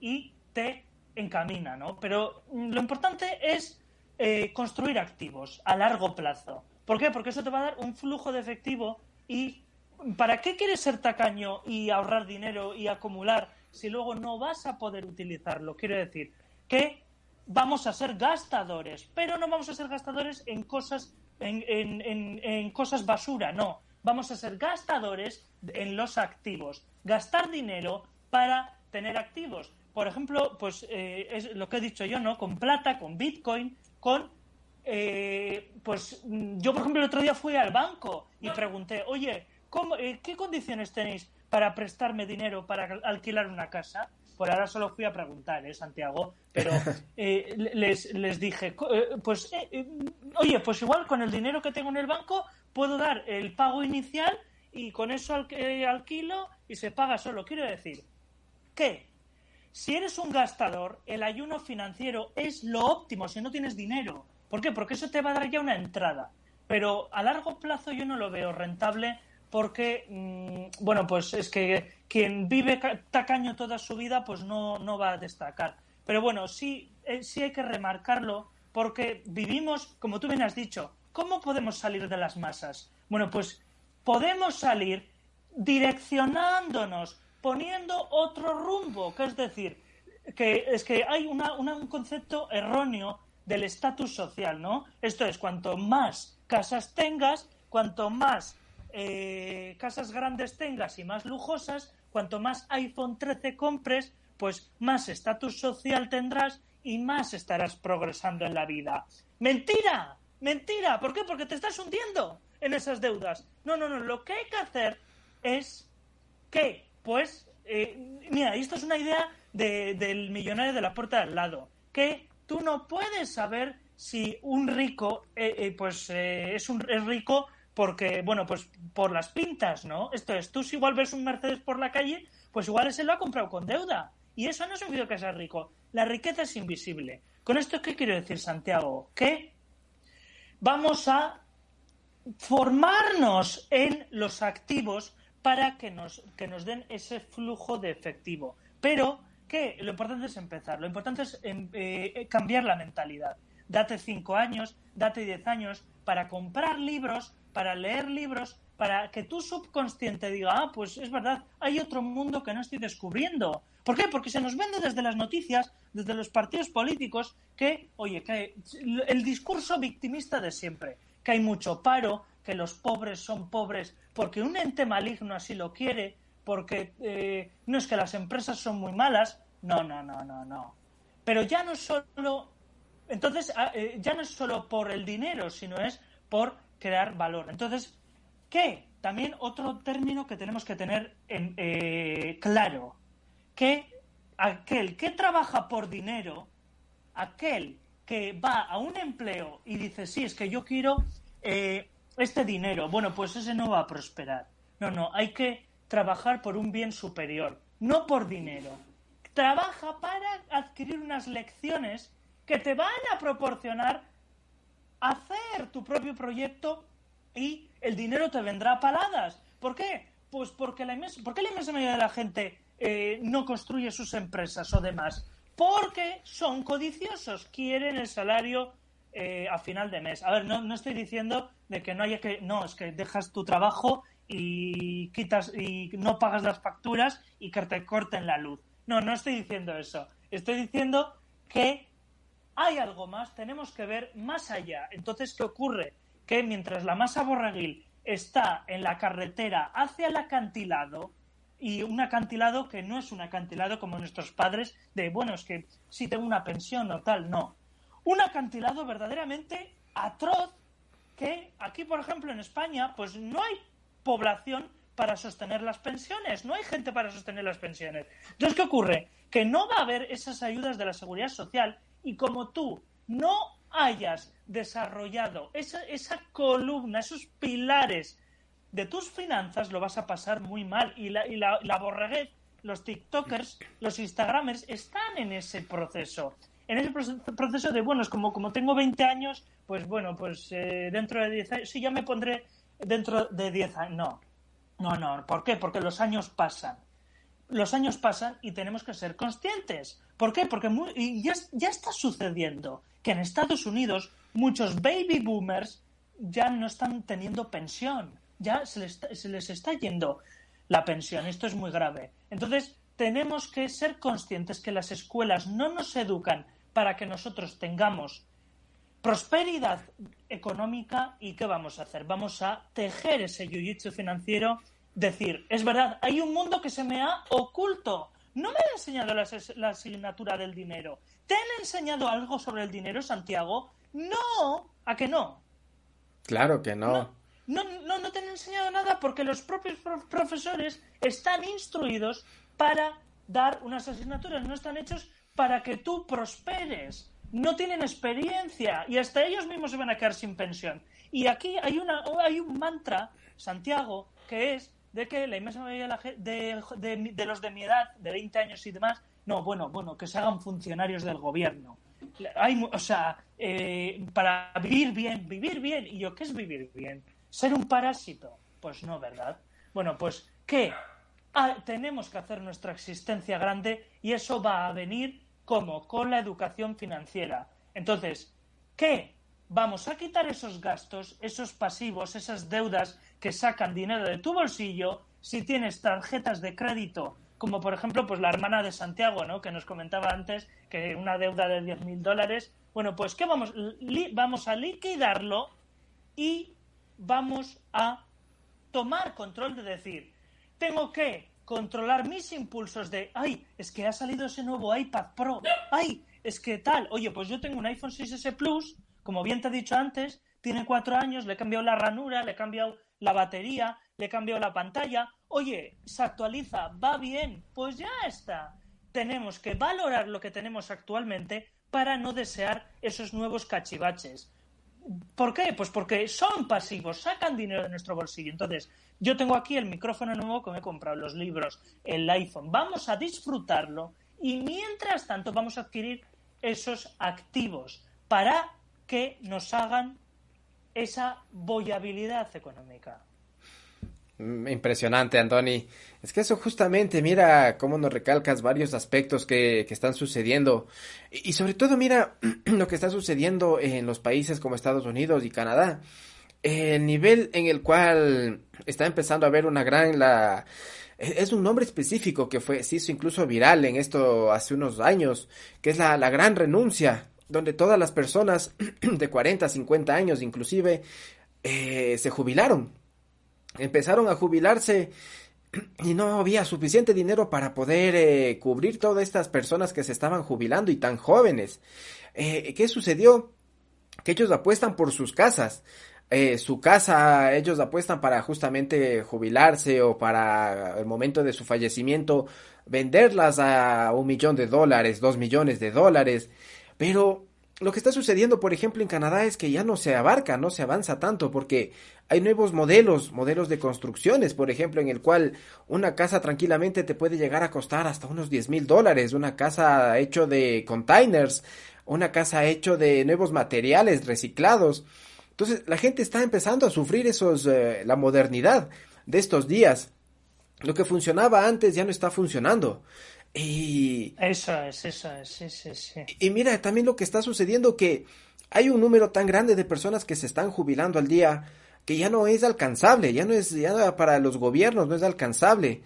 B: y te encamina, ¿no? Pero lo importante es eh, construir activos a largo plazo. ¿Por qué? Porque eso te va a dar un flujo de efectivo y ¿para qué quieres ser tacaño y ahorrar dinero y acumular si luego no vas a poder utilizarlo? Quiero decir que vamos a ser gastadores, pero no vamos a ser gastadores en cosas en, cosas basura, no. Vamos a ser gastadores en los activos. Gastar dinero para tener activos. Por ejemplo, pues eh, es lo que he dicho yo, ¿no? Con plata, con Bitcoin, con eh, pues yo, por ejemplo, el otro día fui al banco y pregunté, oye, ¿cómo, eh, ¿qué condiciones tenéis para prestarme dinero para alquilar una casa? Por ahora solo fui a preguntar, ¿eh, Santiago? Pero eh, les, les dije, eh, pues, eh, oye, pues igual con el dinero que tengo en el banco puedo dar el pago inicial y con eso al, alquilo y se paga solo. Quiero decir que si eres un gastador, el ayuno financiero es lo óptimo si no tienes dinero. ¿Por qué? Porque eso te va a dar ya una entrada. Pero a largo plazo yo no lo veo rentable porque, mm, bueno, pues es que quien vive tacaño toda su vida, pues no, no va a destacar. Pero bueno, sí, eh, sí hay que remarcarlo porque vivimos, como tú bien has dicho, ¿cómo podemos salir de las masas? Bueno, pues podemos salir direccionándonos, poniendo otro rumbo, que es decir, que es que hay una, un concepto erróneo del estatus social, ¿no? Esto es, cuanto más casas tengas, cuanto más eh, casas grandes tengas y más lujosas, cuanto más iPhone 13 compres, pues más estatus social tendrás y más estarás progresando en la vida. ¡Mentira! ¡Mentira! ¿Por qué? Porque te estás hundiendo en esas deudas. No, no, no. Lo que hay que hacer es que, pues, eh, mira, esto es una idea de- del millonario de la puerta de al lado, que tú no puedes saber si un rico, eh, eh, pues, eh, es, un, es rico porque, bueno, pues por las pintas, ¿no? Esto es, tú si igual ves un Mercedes por la calle, pues igual ese lo ha comprado con deuda. Y eso no significa que sea rico. La riqueza es invisible. ¿Con esto qué quiero decir, Santiago? Que vamos a formarnos en los activos para que nos, que nos den ese flujo de efectivo. Pero que lo importante es empezar, lo importante es em, eh, cambiar la mentalidad. Date cinco años, date diez años para comprar libros, para leer libros, para que tu subconsciente diga, ah, pues es verdad, hay otro mundo que no estoy descubriendo. ¿Por qué? Porque se nos vende desde las noticias, desde los partidos políticos, que, oye, que el discurso victimista de siempre, que hay mucho paro, que los pobres son pobres porque un ente maligno así lo quiere, porque eh, no es que las empresas son muy malas, no, no, no, no, no. Pero ya no solo, entonces, ah, eh, ya no es solo por el dinero, sino es por crear valor. Entonces, ¿qué? También otro término que tenemos que tener en, eh, claro, que aquel que trabaja por dinero, aquel que va a un empleo y dice, sí, es que yo quiero eh, este dinero, bueno, pues ese no va a prosperar. No, no, hay que trabajar por un bien superior, no por dinero. Trabaja para adquirir unas lecciones que te van a proporcionar hacer tu propio proyecto y el dinero te vendrá a paladas. ¿Por qué? Pues porque la inmensa, ¿por qué la inmensa mayoría de la gente eh, no construye sus empresas o demás? Porque son codiciosos, quieren el salario eh, a final de mes. A ver, no, no estoy diciendo de que no haya que. No, es que dejas tu trabajo y quitas y no pagas las facturas y que te corten la luz. No, no estoy diciendo eso. Estoy diciendo que hay algo más, tenemos que ver más allá. Entonces, ¿qué ocurre? Que mientras la masa borreguil está en la carretera hacia el acantilado, y un acantilado que no es un acantilado como nuestros padres, de bueno, es que si tengo una pensión o tal, no. Un acantilado verdaderamente atroz que aquí, por ejemplo, en España, pues no hay población para sostener las pensiones, no hay gente para sostener las pensiones. Entonces, ¿qué ocurre? Que no va a haber esas ayudas de la seguridad social y como tú no hayas desarrollado esa, esa columna, esos pilares de tus finanzas, lo vas a pasar muy mal. Y la, y la, la borreguez, los TikTokers, los Instagramers están en ese proceso. En ese proce- proceso de, bueno, es como, como tengo 20 años, pues bueno, pues eh, dentro de 10 años, sí, ya me pondré dentro de 10 años. No, no, no. ¿Por qué? Porque los años pasan. Los años pasan y tenemos que ser conscientes. ¿Por qué? Porque ya, ya está sucediendo que en Estados Unidos muchos baby boomers ya no están teniendo pensión. Ya se les, está- se les está yendo la pensión. Esto es muy grave. Entonces, tenemos que ser conscientes que las escuelas no nos educan para que nosotros tengamos prosperidad económica y ¿qué vamos a hacer? Vamos a tejer ese jiu-jitsu financiero, decir, es verdad, hay un mundo que se me ha oculto. No me han enseñado la, as- la asignatura del dinero. ¿Te han enseñado algo sobre el dinero, Santiago? No, ¿a que no?
A: Claro que no.
B: No, no, no te han enseñado nada porque los propios prof- profesores están instruidos para dar unas asignaturas, no están hechos para que tú prosperes. No tienen experiencia y hasta ellos mismos se van a quedar sin pensión. Y aquí hay, una, hay un mantra, Santiago, que es de que la inmensa mayoría de, la de, los de mi edad, de 20 años y demás, no, bueno, bueno, que se hagan funcionarios del gobierno. Hay, o sea, eh, para vivir bien, vivir bien. ¿Y yo qué es vivir bien? ¿Ser un parásito? Pues no, ¿verdad? Bueno, pues, ¿qué? Ah, tenemos que hacer nuestra existencia grande y eso va a venir como con la educación financiera. Entonces, ¿qué? Vamos a quitar esos gastos, esos pasivos, esas deudas que sacan dinero de tu bolsillo si tienes tarjetas de crédito, como por ejemplo pues la hermana de Santiago, ¿no? que nos comentaba antes que una deuda de 10.000 dólares. Bueno, pues ¿qué vamos? Vamos a liquidarlo y vamos a tomar control de decir, tengo que controlar mis impulsos de, ay, es que ha salido ese nuevo iPad Pro, ay, es que tal, oye, pues yo tengo un iPhone 6S Plus, como bien te he dicho antes, tiene cuatro años, le he cambiado la ranura, le he cambiado la batería, le he cambiado la pantalla, oye, se actualiza, va bien, pues ya está. Tenemos que valorar lo que tenemos actualmente para no desear esos nuevos cachivaches. ¿Por qué? Pues porque son pasivos, sacan dinero de nuestro bolsillo. Entonces, yo tengo aquí el micrófono nuevo que me he comprado, los libros, el iPhone. Vamos a disfrutarlo y mientras tanto vamos a adquirir esos activos para que nos hagan esa voyabilidad económica.
A: Mm, Impresionante, Andoni. Es que eso justamente, mira cómo nos recalcas varios aspectos que, que están sucediendo. Y, sobre todo, mira lo que está sucediendo en los países como Estados Unidos y Canadá. El nivel en el cual está empezando a haber una gran... La, es un nombre específico que fue, se hizo incluso viral en esto hace unos años, que es la, la gran renuncia, donde todas las personas de 40, 50 años inclusive eh, se jubilaron empezaron a jubilarse y no había suficiente dinero para poder eh, cubrir todas estas personas que se estaban jubilando y tan jóvenes. Eh, ¿Qué sucedió? Que ellos apuestan por sus casas. Su casa, ellos apuestan para justamente jubilarse o para el momento de su fallecimiento venderlas a un millón de dólares, dos millones de dólares. Pero lo que está sucediendo, por ejemplo, en Canadá es que ya no se abarca, no se avanza tanto, porque hay nuevos modelos, modelos de construcciones, por ejemplo, en el cual una casa tranquilamente te puede llegar a costar hasta unos 10 mil dólares, una casa hecho de containers, una casa hecho de nuevos materiales reciclados. Entonces, la gente está empezando a sufrir esos, eh, la modernidad de estos días. Lo que funcionaba antes ya no está funcionando. Y
B: Eso es, eso es, sí, sí, sí.
A: y mira, también lo que está sucediendo que hay un número tan grande de personas que se están jubilando al día que ya no es alcanzable, ya no es ya para los gobiernos no es alcanzable.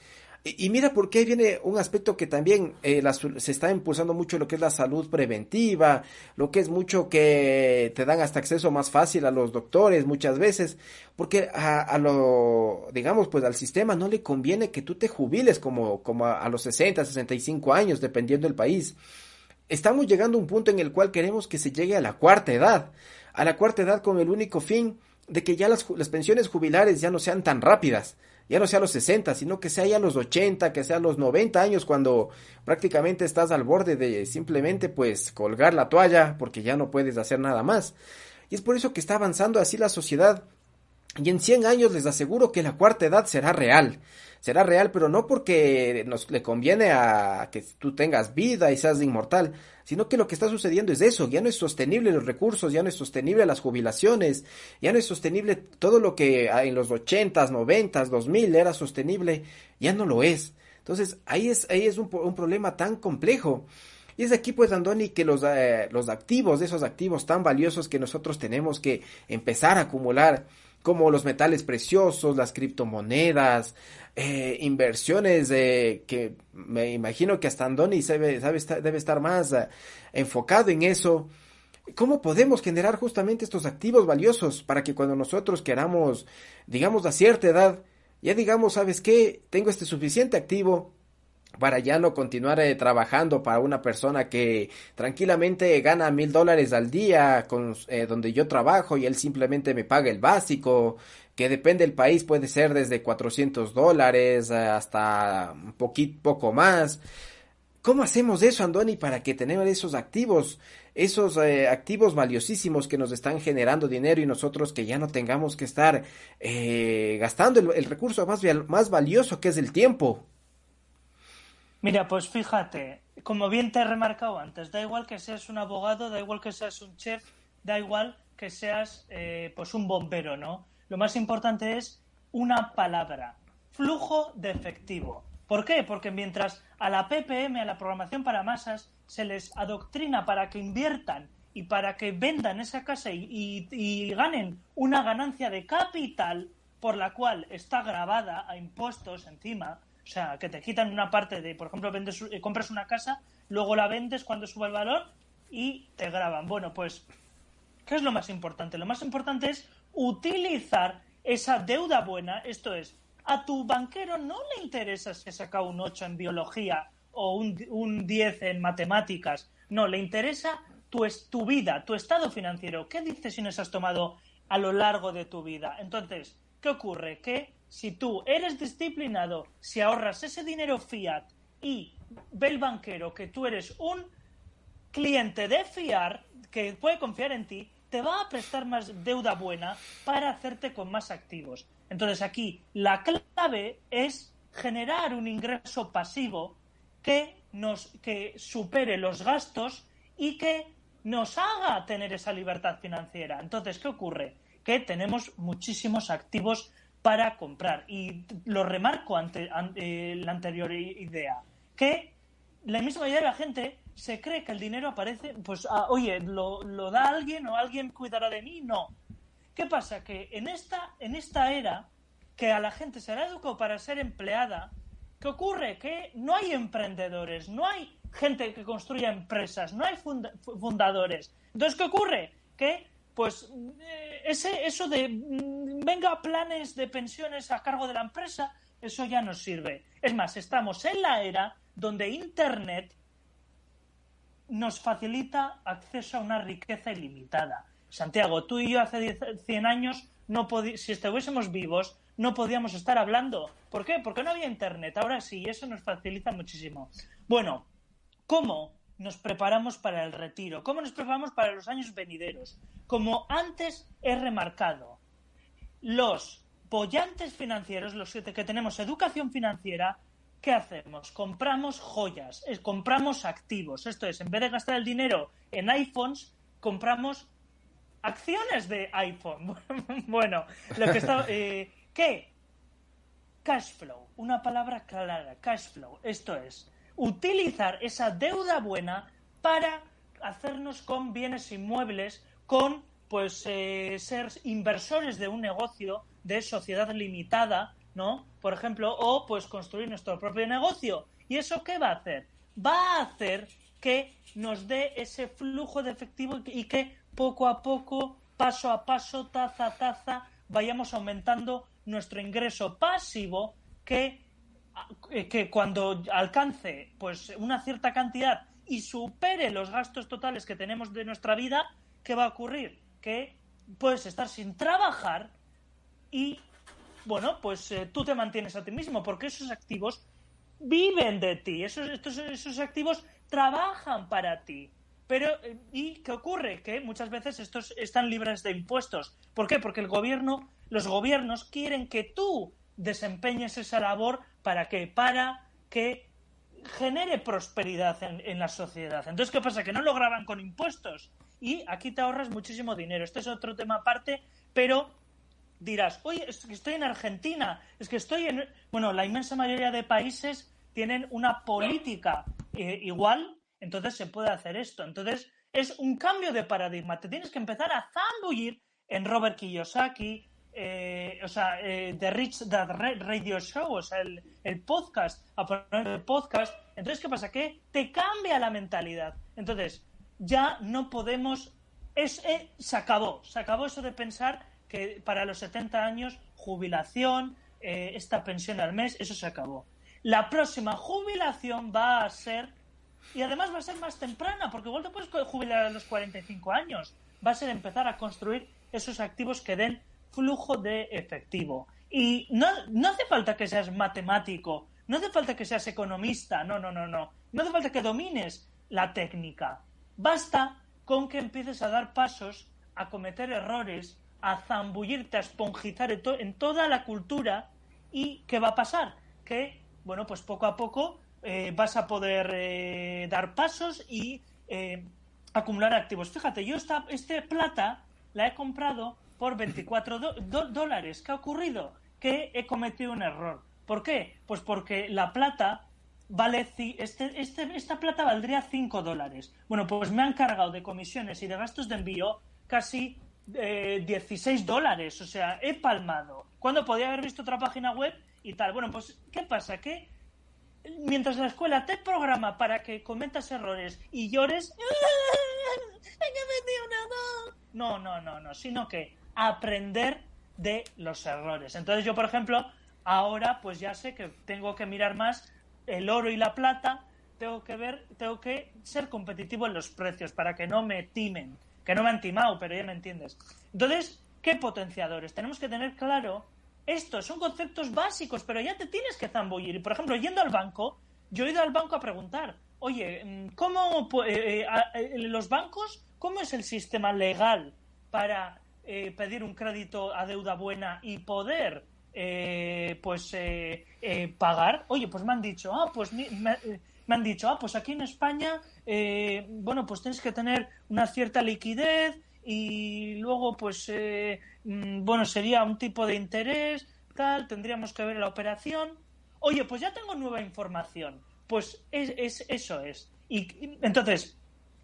A: Y, mira por qué viene un aspecto que también eh, se está impulsando mucho lo que es la salud preventiva, lo que es mucho que te dan hasta acceso más fácil a los doctores muchas veces, porque a, a lo, digamos, pues al sistema no le conviene que tú te jubiles como, como a, a los 60, 65 años, dependiendo del país. Estamos llegando a un punto en el cual queremos que se llegue a la cuarta edad, a la cuarta edad con el único fin de que ya las pensiones jubilares ya no sean tan rápidas, ya no sea a los 60, sino que sea ya a los 80, que sea a los 90 años cuando prácticamente estás al borde de simplemente pues colgar la toalla porque ya no puedes hacer nada más. Y es por eso que está avanzando así la sociedad y en 100 años les aseguro que la cuarta edad será real. Será real, pero no porque nos le conviene a que tú tengas vida y seas inmortal, sino que lo que está sucediendo es eso, ya no es sostenible los recursos, ya no es sostenible las jubilaciones, ya no es sostenible todo lo que en los 80s, 90s, 2000 era sostenible, ya no lo es. Entonces, ahí es, ahí es un, un problema tan complejo. Y es aquí, pues, Andoni, que los, eh, los activos, esos activos tan valiosos que nosotros tenemos que empezar a acumular, como los metales preciosos, las criptomonedas, eh, inversiones eh, que me imagino que hasta Andoni sabe, debe estar más eh, enfocado en eso. ¿Cómo podemos generar justamente estos activos valiosos para que cuando nosotros queramos, digamos, a cierta edad, ya digamos, ¿sabes qué? Tengo este suficiente activo para ya no continuar eh, trabajando para una persona que tranquilamente gana mil dólares al día con eh, donde yo trabajo y él simplemente me paga el básico que depende del país puede ser desde 400 dólares hasta un poquito poco más ¿Cómo hacemos eso, Andoni, para que tenemos esos activos, esos eh, activos valiosísimos que nos están generando dinero y nosotros que ya no tengamos que estar eh, gastando el, el recurso más, más valioso que es el tiempo?
B: Mira, pues fíjate, como bien te he remarcado antes, da igual que seas un abogado, da igual que seas un chef, da igual que seas eh, pues un bombero, ¿no? Lo más importante es una palabra, flujo de efectivo. ¿Por qué? Porque mientras a la PPM, a la programación para masas, se les adoctrina para que inviertan y para que vendan esa casa y, y- ganen una ganancia de capital por la cual está grabada a impuestos encima, o sea, que te quitan una parte de, por ejemplo, vendes, eh, compras una casa, luego la vendes cuando sube el valor y te graban. Bueno, pues ¿Qué es lo más importante? Lo más importante es utilizar esa deuda buena, esto es, a tu banquero no le interesa si ha sacado un 8 en biología o un, un 10 en matemáticas, no, le interesa tu, tu vida, tu estado financiero, qué decisiones has tomado a lo largo de tu vida. Entonces, ¿qué ocurre? Que si tú eres disciplinado, si ahorras ese dinero fiat y ve el banquero que tú eres un cliente de fiar, que puede confiar en ti, te va a prestar más deuda buena para hacerte con más activos. Entonces aquí la clave es generar un ingreso pasivo que nos que supere los gastos y que nos haga tener esa libertad financiera. Entonces, ¿qué ocurre? Que tenemos muchísimos activos para comprar. Y lo remarco ante, ante la anterior idea, que la misma idea de la gente se cree que el dinero aparece, pues, ah, oye, lo, lo da alguien o alguien cuidará de mí. No. ¿Qué pasa? Que en esta, en esta era, que a la gente se la educó para ser empleada, ¿qué ocurre? Que no hay emprendedores, no hay gente que construya empresas, no hay funda- fu- fundadores. Entonces, ¿qué ocurre? Que, pues, eh, ese, eso de, mm, venga, planes de pensiones a cargo de la empresa, eso ya no sirve. Es más, estamos en la era donde Internet nos facilita acceso a una riqueza ilimitada. Santiago, tú y yo hace 10, 100 años, no si estuviésemos vivos, no podíamos estar hablando. ¿Por qué? Porque no había internet. Ahora sí, eso nos facilita muchísimo. Bueno, ¿cómo nos preparamos para el retiro? ¿Cómo nos preparamos para los años venideros? Como antes he remarcado, los pollantes financieros, los que, tenemos educación financiera, ¿qué hacemos? Compramos joyas, eh, compramos activos. Esto es, en vez de gastar el dinero en iPhones, compramos acciones de iPhone. bueno, lo que está... eh, ¿Qué? Cash flow, una palabra clara, cash flow. Esto es, utilizar esa deuda buena para hacernos con bienes inmuebles, con pues eh, ser inversores de un negocio de sociedad limitada, ¿no? Por ejemplo, o pues construir nuestro propio negocio. ¿Y eso qué va a hacer? Va a hacer que nos dé ese flujo de efectivo y que poco a poco, paso a paso, taza a taza, vayamos aumentando nuestro ingreso pasivo que eh, que cuando alcance pues una cierta cantidad y supere los gastos totales que tenemos de nuestra vida, ¿qué va a ocurrir? Que puedes estar sin trabajar y bueno, pues eh, tú te mantienes a ti mismo porque esos activos viven de ti, esos, estos, esos activos trabajan para ti. Pero, eh, ¿y qué ocurre? Que muchas veces estos están libres de impuestos. ¿Por qué? Porque el gobierno, los gobiernos quieren que tú desempeñes esa labor para que, para que genere prosperidad en, en la sociedad. Entonces, ¿qué pasa? Que no lo graban con impuestos. Y aquí te ahorras muchísimo dinero. Este es otro tema aparte, pero dirás, oye, es que estoy en Argentina, es que estoy en... Bueno, la inmensa mayoría de países tienen una política eh, igual, entonces se puede hacer esto. Entonces es un cambio de paradigma. Te tienes que empezar a zambullir en Robert Kiyosaki, eh, o sea, eh, The Rich Dad Ra- Radio Show, o sea, el, el podcast, a poner el podcast. Entonces, ¿qué pasa? Que te cambia la mentalidad. Entonces, ya no podemos es, eh, se acabó, se acabó eso de pensar que para los 70 años jubilación, eh, esta pensión al mes, eso se acabó. La próxima jubilación va a ser, y además va a ser más temprana, porque igual te puedes jubilar a los 45 años, va a ser empezar a construir esos activos que den flujo de efectivo. Y no, no hace falta que seas matemático, no hace falta que seas economista, no, no, no, no. No hace falta que domines la técnica. Basta con que empieces a dar pasos, a cometer errores, a zambullirte, a esponjizar en, en toda la cultura. ¿Y qué va a pasar? Que, bueno, pues poco a poco eh, vas a poder eh, dar pasos y eh, acumular activos. Fíjate, yo esta este plata la he comprado por 24 do- do- dólares. ¿Qué ha ocurrido? Que he cometido un error. ¿Por qué? Pues porque la plata vale este, este, esta plata valdría 5 dólares. Bueno, pues me han cargado de comisiones y de gastos de envío casi eh, 16 dólares. O sea, he palmado. Cuando podía haber visto otra página web y tal. Bueno, pues, ¿qué pasa? Que mientras la escuela te programa para que cometas errores y llores, ¡ay, que he metido una dos! No, no, no, no, sino que aprender de los errores. Entonces yo, por ejemplo, ahora pues ya sé que tengo que mirar más el oro y la plata, tengo que ver, tengo que ser competitivo en los precios para que no me timen, que no me han timado, pero ya me entiendes. Entonces, ¿qué potenciadores? Tenemos que tener claro estos son conceptos básicos, pero ya te tienes que zambullir. Por ejemplo, yendo al banco, yo he ido al banco a preguntar, oye, mm, ¿cómo eh, eh, eh, los bancos, cómo es el sistema legal para pedir un crédito a deuda buena y poder pues pagar? Oye, pues me han dicho, ah, pues me, han dicho, ah, pues aquí en España, bueno, pues tienes que tener una cierta liquidez y luego, pues, mm, bueno, sería un tipo de interés, tal, tendríamos que ver la operación. Oye, pues ya tengo nueva información. Pues es, eso es. Y, entonces,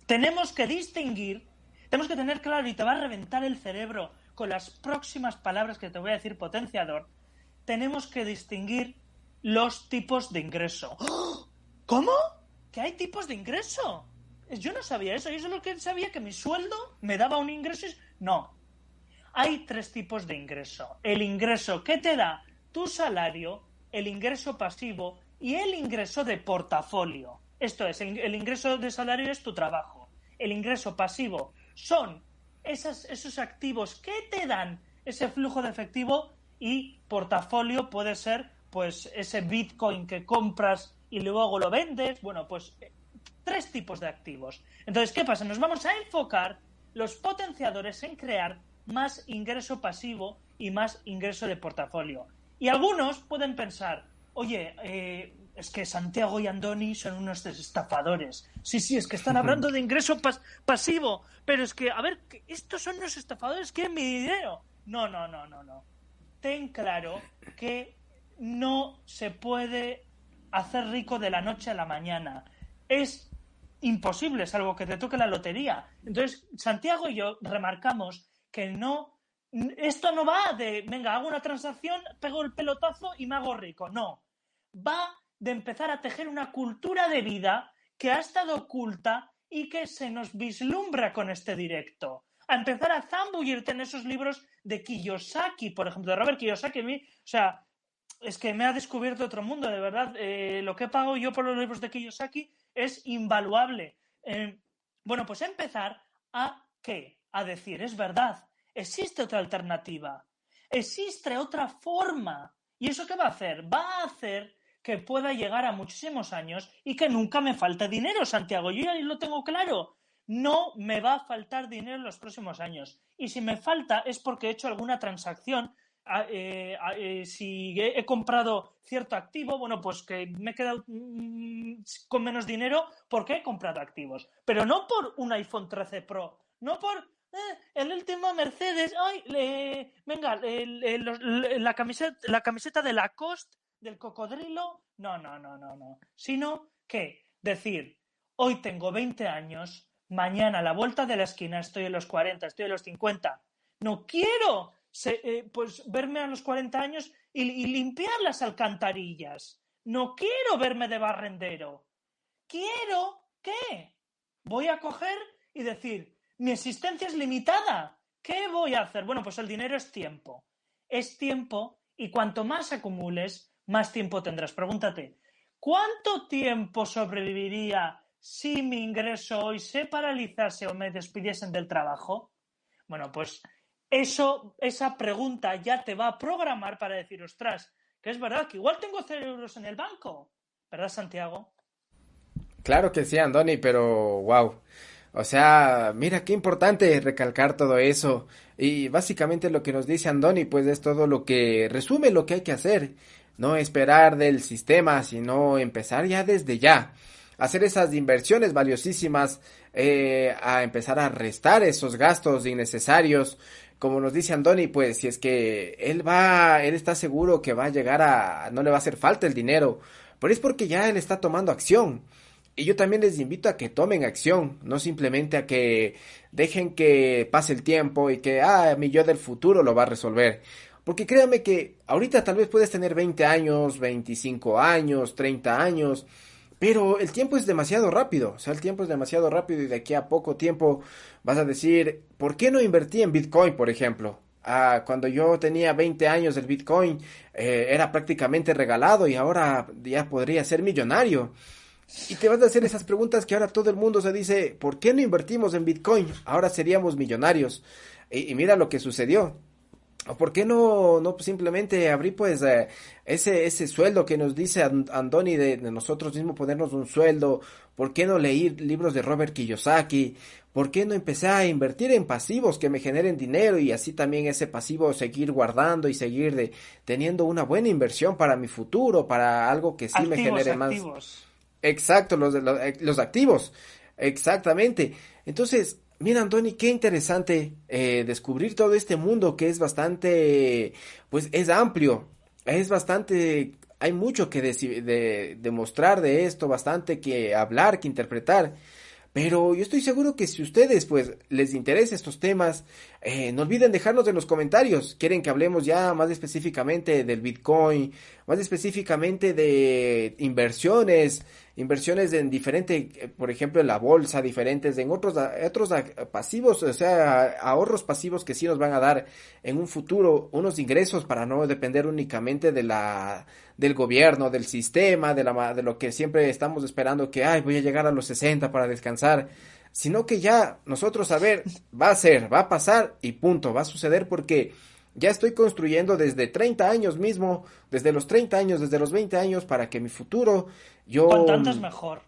B: tenemos que distinguir, tenemos que tener claro, y te va a reventar el cerebro con las próximas palabras que te voy a decir, potenciador, tenemos que distinguir los tipos de ingreso. ¡Oh! ¿Cómo? ¿Que hay tipos de ingreso? Yo no sabía eso, yo solo que sabía que mi sueldo me daba un ingreso. No. Hay tres tipos de ingreso. El ingreso que te da tu salario, el ingreso pasivo y el ingreso de portafolio. Esto es, el, ingreso de salario es tu trabajo. El ingreso pasivo son esos activos que te dan ese flujo de efectivo y portafolio puede ser pues ese Bitcoin que compras y luego lo vendes. Bueno, pues tres tipos de activos. Entonces, ¿qué pasa? Nos vamos a enfocar los potenciadores en crear más ingreso pasivo y más ingreso de portafolio. Y algunos pueden pensar, oye, eh, es que Santiago y Andoni son unos estafadores. Sí, sí, es que están hablando de ingreso pasivo, pero es que, a ver, estos son unos estafadores, quieren mi dinero. No, no, no, no, no. Ten claro que no se puede hacer rico de la noche a la mañana. Es imposible, salvo que te toque la lotería. Entonces, Santiago y yo remarcamos que no esto no va de, venga, hago una transacción, pego el pelotazo y me hago rico. No. Va de empezar a tejer una cultura de vida que ha estado oculta y que se nos vislumbra con este directo. A empezar a zambullirte en esos libros de Kiyosaki, por ejemplo, de Robert Kiyosaki. o sea, es que me ha descubierto otro mundo, de verdad. Eh, lo que he pagado yo por los libros de Kiyosaki es invaluable. Eh, bueno, pues empezar a qué? A decir, es verdad, Existe otra alternativa. Existe otra forma. ¿Y eso qué va a hacer? Va a hacer que pueda llegar a muchísimos años y que nunca me falte dinero, Santiago. Yo ya lo tengo claro. No me va a faltar dinero en los próximos años. Y si me falta es porque he hecho alguna transacción. Eh, eh, si he, comprado cierto activo, bueno, pues que me he quedado mm, con menos dinero porque he comprado activos. Pero no por un iPhone 13 Pro, no por eh, el último Mercedes, ay, venga, la, camiseta, la camiseta de Lacoste, del cocodrilo, no, no, no, no, no, sino que decir, hoy tengo 20 años, mañana a la vuelta de la esquina estoy en los 40, estoy en los 50, no quiero eh, pues verme a los 40 años y, y limpiar las alcantarillas, no quiero verme de barrendero, quiero, ¿qué? Voy a coger y decir, mi existencia es limitada. ¿Qué voy a hacer? Bueno, pues el dinero es tiempo. Es tiempo y cuanto más acumules, más tiempo tendrás. Pregúntate, ¿cuánto tiempo sobreviviría si mi ingreso hoy se paralizase o me despidiesen del trabajo? Bueno, pues eso, esa pregunta ya te va a programar para decir, ostras, que es verdad que igual tengo cero euros en el banco. ¿Verdad, Santiago?
A: Claro que sí, Andoni, pero wow. O sea, mira qué importante recalcar todo eso. Y básicamente lo que nos dice Andoni, pues es todo lo que resume lo que hay que hacer. No esperar del sistema, sino empezar ya desde ya. Hacer esas inversiones valiosísimas, eh, a empezar a restar esos gastos innecesarios. Como nos dice Andoni, pues si es que él va, él está seguro que va a llegar a, no le va a hacer falta el dinero. Pero es porque ya él está tomando acción. Y yo también les invito a que tomen acción, no simplemente a que dejen que pase el tiempo y que, ah, mi yo del futuro lo va a resolver. Porque créanme que ahorita tal vez puedes tener 20 años, 25 años, 30 años, pero el tiempo es demasiado rápido, o sea, el tiempo es demasiado rápido y de aquí a poco tiempo vas a decir, ¿por qué no invertí en Bitcoin, por ejemplo? Ah, cuando yo tenía 20 años el Bitcoin eh, era prácticamente regalado y ahora ya podría ser millonario. Y te vas a hacer esas preguntas que ahora todo el mundo se dice, ¿por qué no invertimos en Bitcoin? Ahora seríamos millonarios. Y, y mira lo que sucedió. ¿O por qué no, no simplemente abrir pues eh, ese, ese sueldo que nos dice And- Andoni de, de nosotros mismos ponernos un sueldo? ¿Por qué no leer libros de Robert Kiyosaki? ¿Por qué no empezar a invertir en pasivos que me generen dinero y así también ese pasivo seguir guardando y seguir de, teniendo una buena inversión para mi futuro, para algo que sí me genere más?
B: activos.
A: Exacto, los, los, eh, los activos. Exactamente. Entonces, mira, Antoni, qué interesante eh, descubrir todo este mundo que es bastante, pues es amplio, es bastante, hay mucho que demostrar de esto, bastante que hablar, que interpretar. Pero yo estoy seguro que si ustedes pues les interesa estos temas, eh, no olviden dejarnos en los comentarios. Quieren que hablemos ya más específicamente del Bitcoin, más específicamente de inversiones, inversiones en diferente, eh, por ejemplo, en la bolsa, diferentes, en otros, otros pasivos, o sea, ahorros pasivos que sí nos van a dar en un futuro unos ingresos para no depender únicamente de la, del gobierno, del sistema, de la, de lo que siempre estamos esperando que, ay, voy a llegar a los 60 para descansar, sino que ya nosotros, a ver, va a ser, va a pasar y punto, va a suceder porque ya estoy construyendo desde 30 años mismo, desde los 30 años, desde los 20 años, para que mi futuro, yo...
B: Cuanto antes mejor.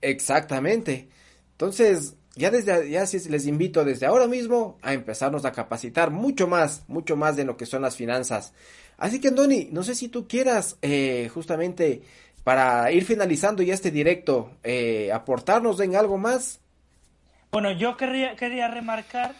A: Exactamente. Entonces, ya desde, ya les invito desde ahora mismo a empezarnos a capacitar mucho más, mucho más de lo que son las finanzas. Así que, Andoni, no sé si tú quieras, eh, justamente, para ir finalizando ya este directo, eh, aportarnos en algo más.
B: Bueno, yo querría, quería remarcar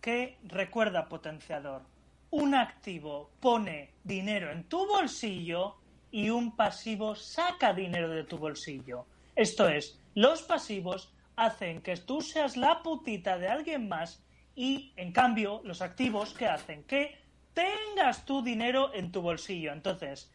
B: que, recuerda, potenciador, un activo pone dinero en tu bolsillo y un pasivo saca dinero de tu bolsillo. Esto es, los pasivos hacen que tú seas la putita de alguien más y, en cambio, los activos que hacen que tengas tu dinero en tu bolsillo. Entonces,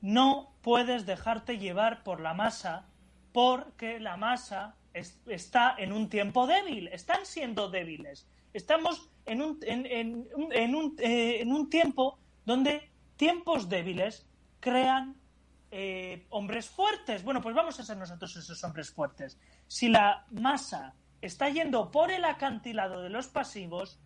B: no puedes dejarte llevar por la masa porque la masa es- está en un tiempo débil, están siendo débiles. Estamos en un, en, en en un, eh, en un tiempo donde tiempos débiles crean eh, hombres fuertes. Bueno, pues vamos a ser nosotros esos hombres fuertes. Si la masa está yendo por el acantilado de los pasivos,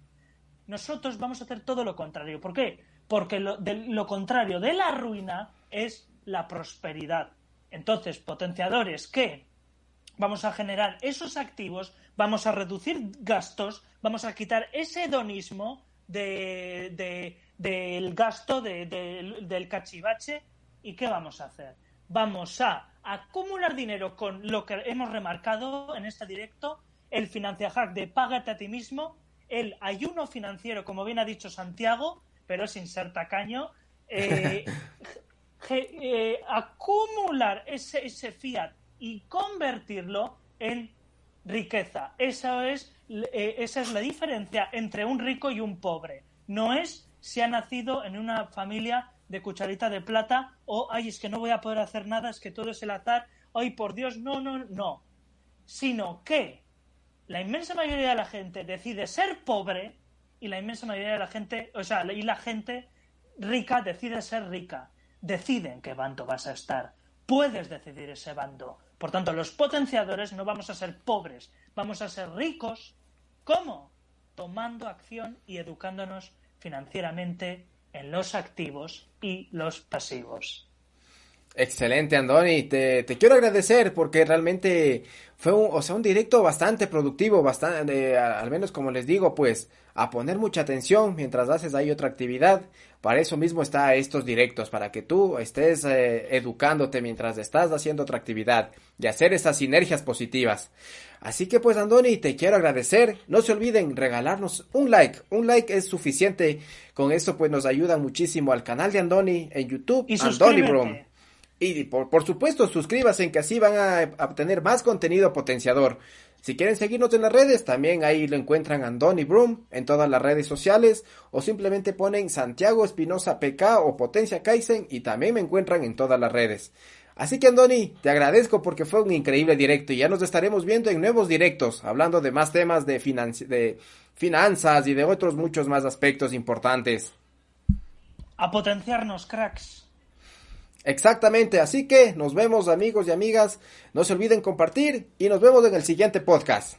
B: nosotros vamos a hacer todo lo contrario. ¿Por qué? Porque lo, lo contrario de la ruina es la prosperidad. Entonces, potenciadores que vamos a generar esos activos, vamos a reducir gastos, vamos a quitar ese hedonismo de, de- del gasto de- de- del cachivache. ¿Y qué vamos a hacer? Vamos a acumular dinero con lo que hemos remarcado en este directo, el financia hack de págate a ti mismo, el ayuno financiero, como bien ha dicho Santiago, pero sin ser tacaño, eh, eh, acumular ese, ese fiat y convertirlo en riqueza. Esa es, eh, esa es la diferencia entre un rico y un pobre. No es si ha nacido en una familia de cucharita de plata o, ay, es que no voy a poder hacer nada, es que todo es el azar, ay, por Dios, no, no, no. Sino que la inmensa mayoría de la gente decide ser pobre y la inmensa mayoría de la gente, o sea, y la gente rica decide ser rica. Decide en qué bando vas a estar. Puedes decidir ese bando. Por tanto, los potenciadores no vamos a ser pobres, vamos a ser ricos. ¿Cómo? Tomando acción y educándonos financieramente en los activos y los pasivos.
A: Excelente, Andoni. Te, te quiero agradecer porque realmente fue un, o sea, un directo bastante productivo, bastante, eh, al menos como les digo, pues a poner mucha atención mientras haces ahí otra actividad. Para eso mismo está estos directos, para que tú estés eh, educándote mientras estás haciendo otra actividad y hacer esas sinergias positivas. Así que pues Andoni, te quiero agradecer. No se olviden regalarnos un like. Un like es suficiente. Con eso pues nos ayuda muchísimo al canal de Andoni en YouTube.
B: Y
A: Andoni
B: suscríbete.
A: Y por, por supuesto, suscríbanse que así van a obtener más contenido potenciador. Si quieren seguirnos en las redes, también ahí lo encuentran Andoni Broom en todas las redes sociales o simplemente ponen Santiago Espinosa PK o Potencia Kaizen y también me encuentran en todas las redes. Así que Andoni, te agradezco porque fue un increíble directo y ya nos estaremos viendo en nuevos directos, hablando de más temas de, de finanzas y de otros muchos más aspectos importantes.
B: A potenciarnos, cracks.
A: Exactamente, así que nos vemos amigos y amigas, no se olviden compartir y nos vemos en el siguiente podcast.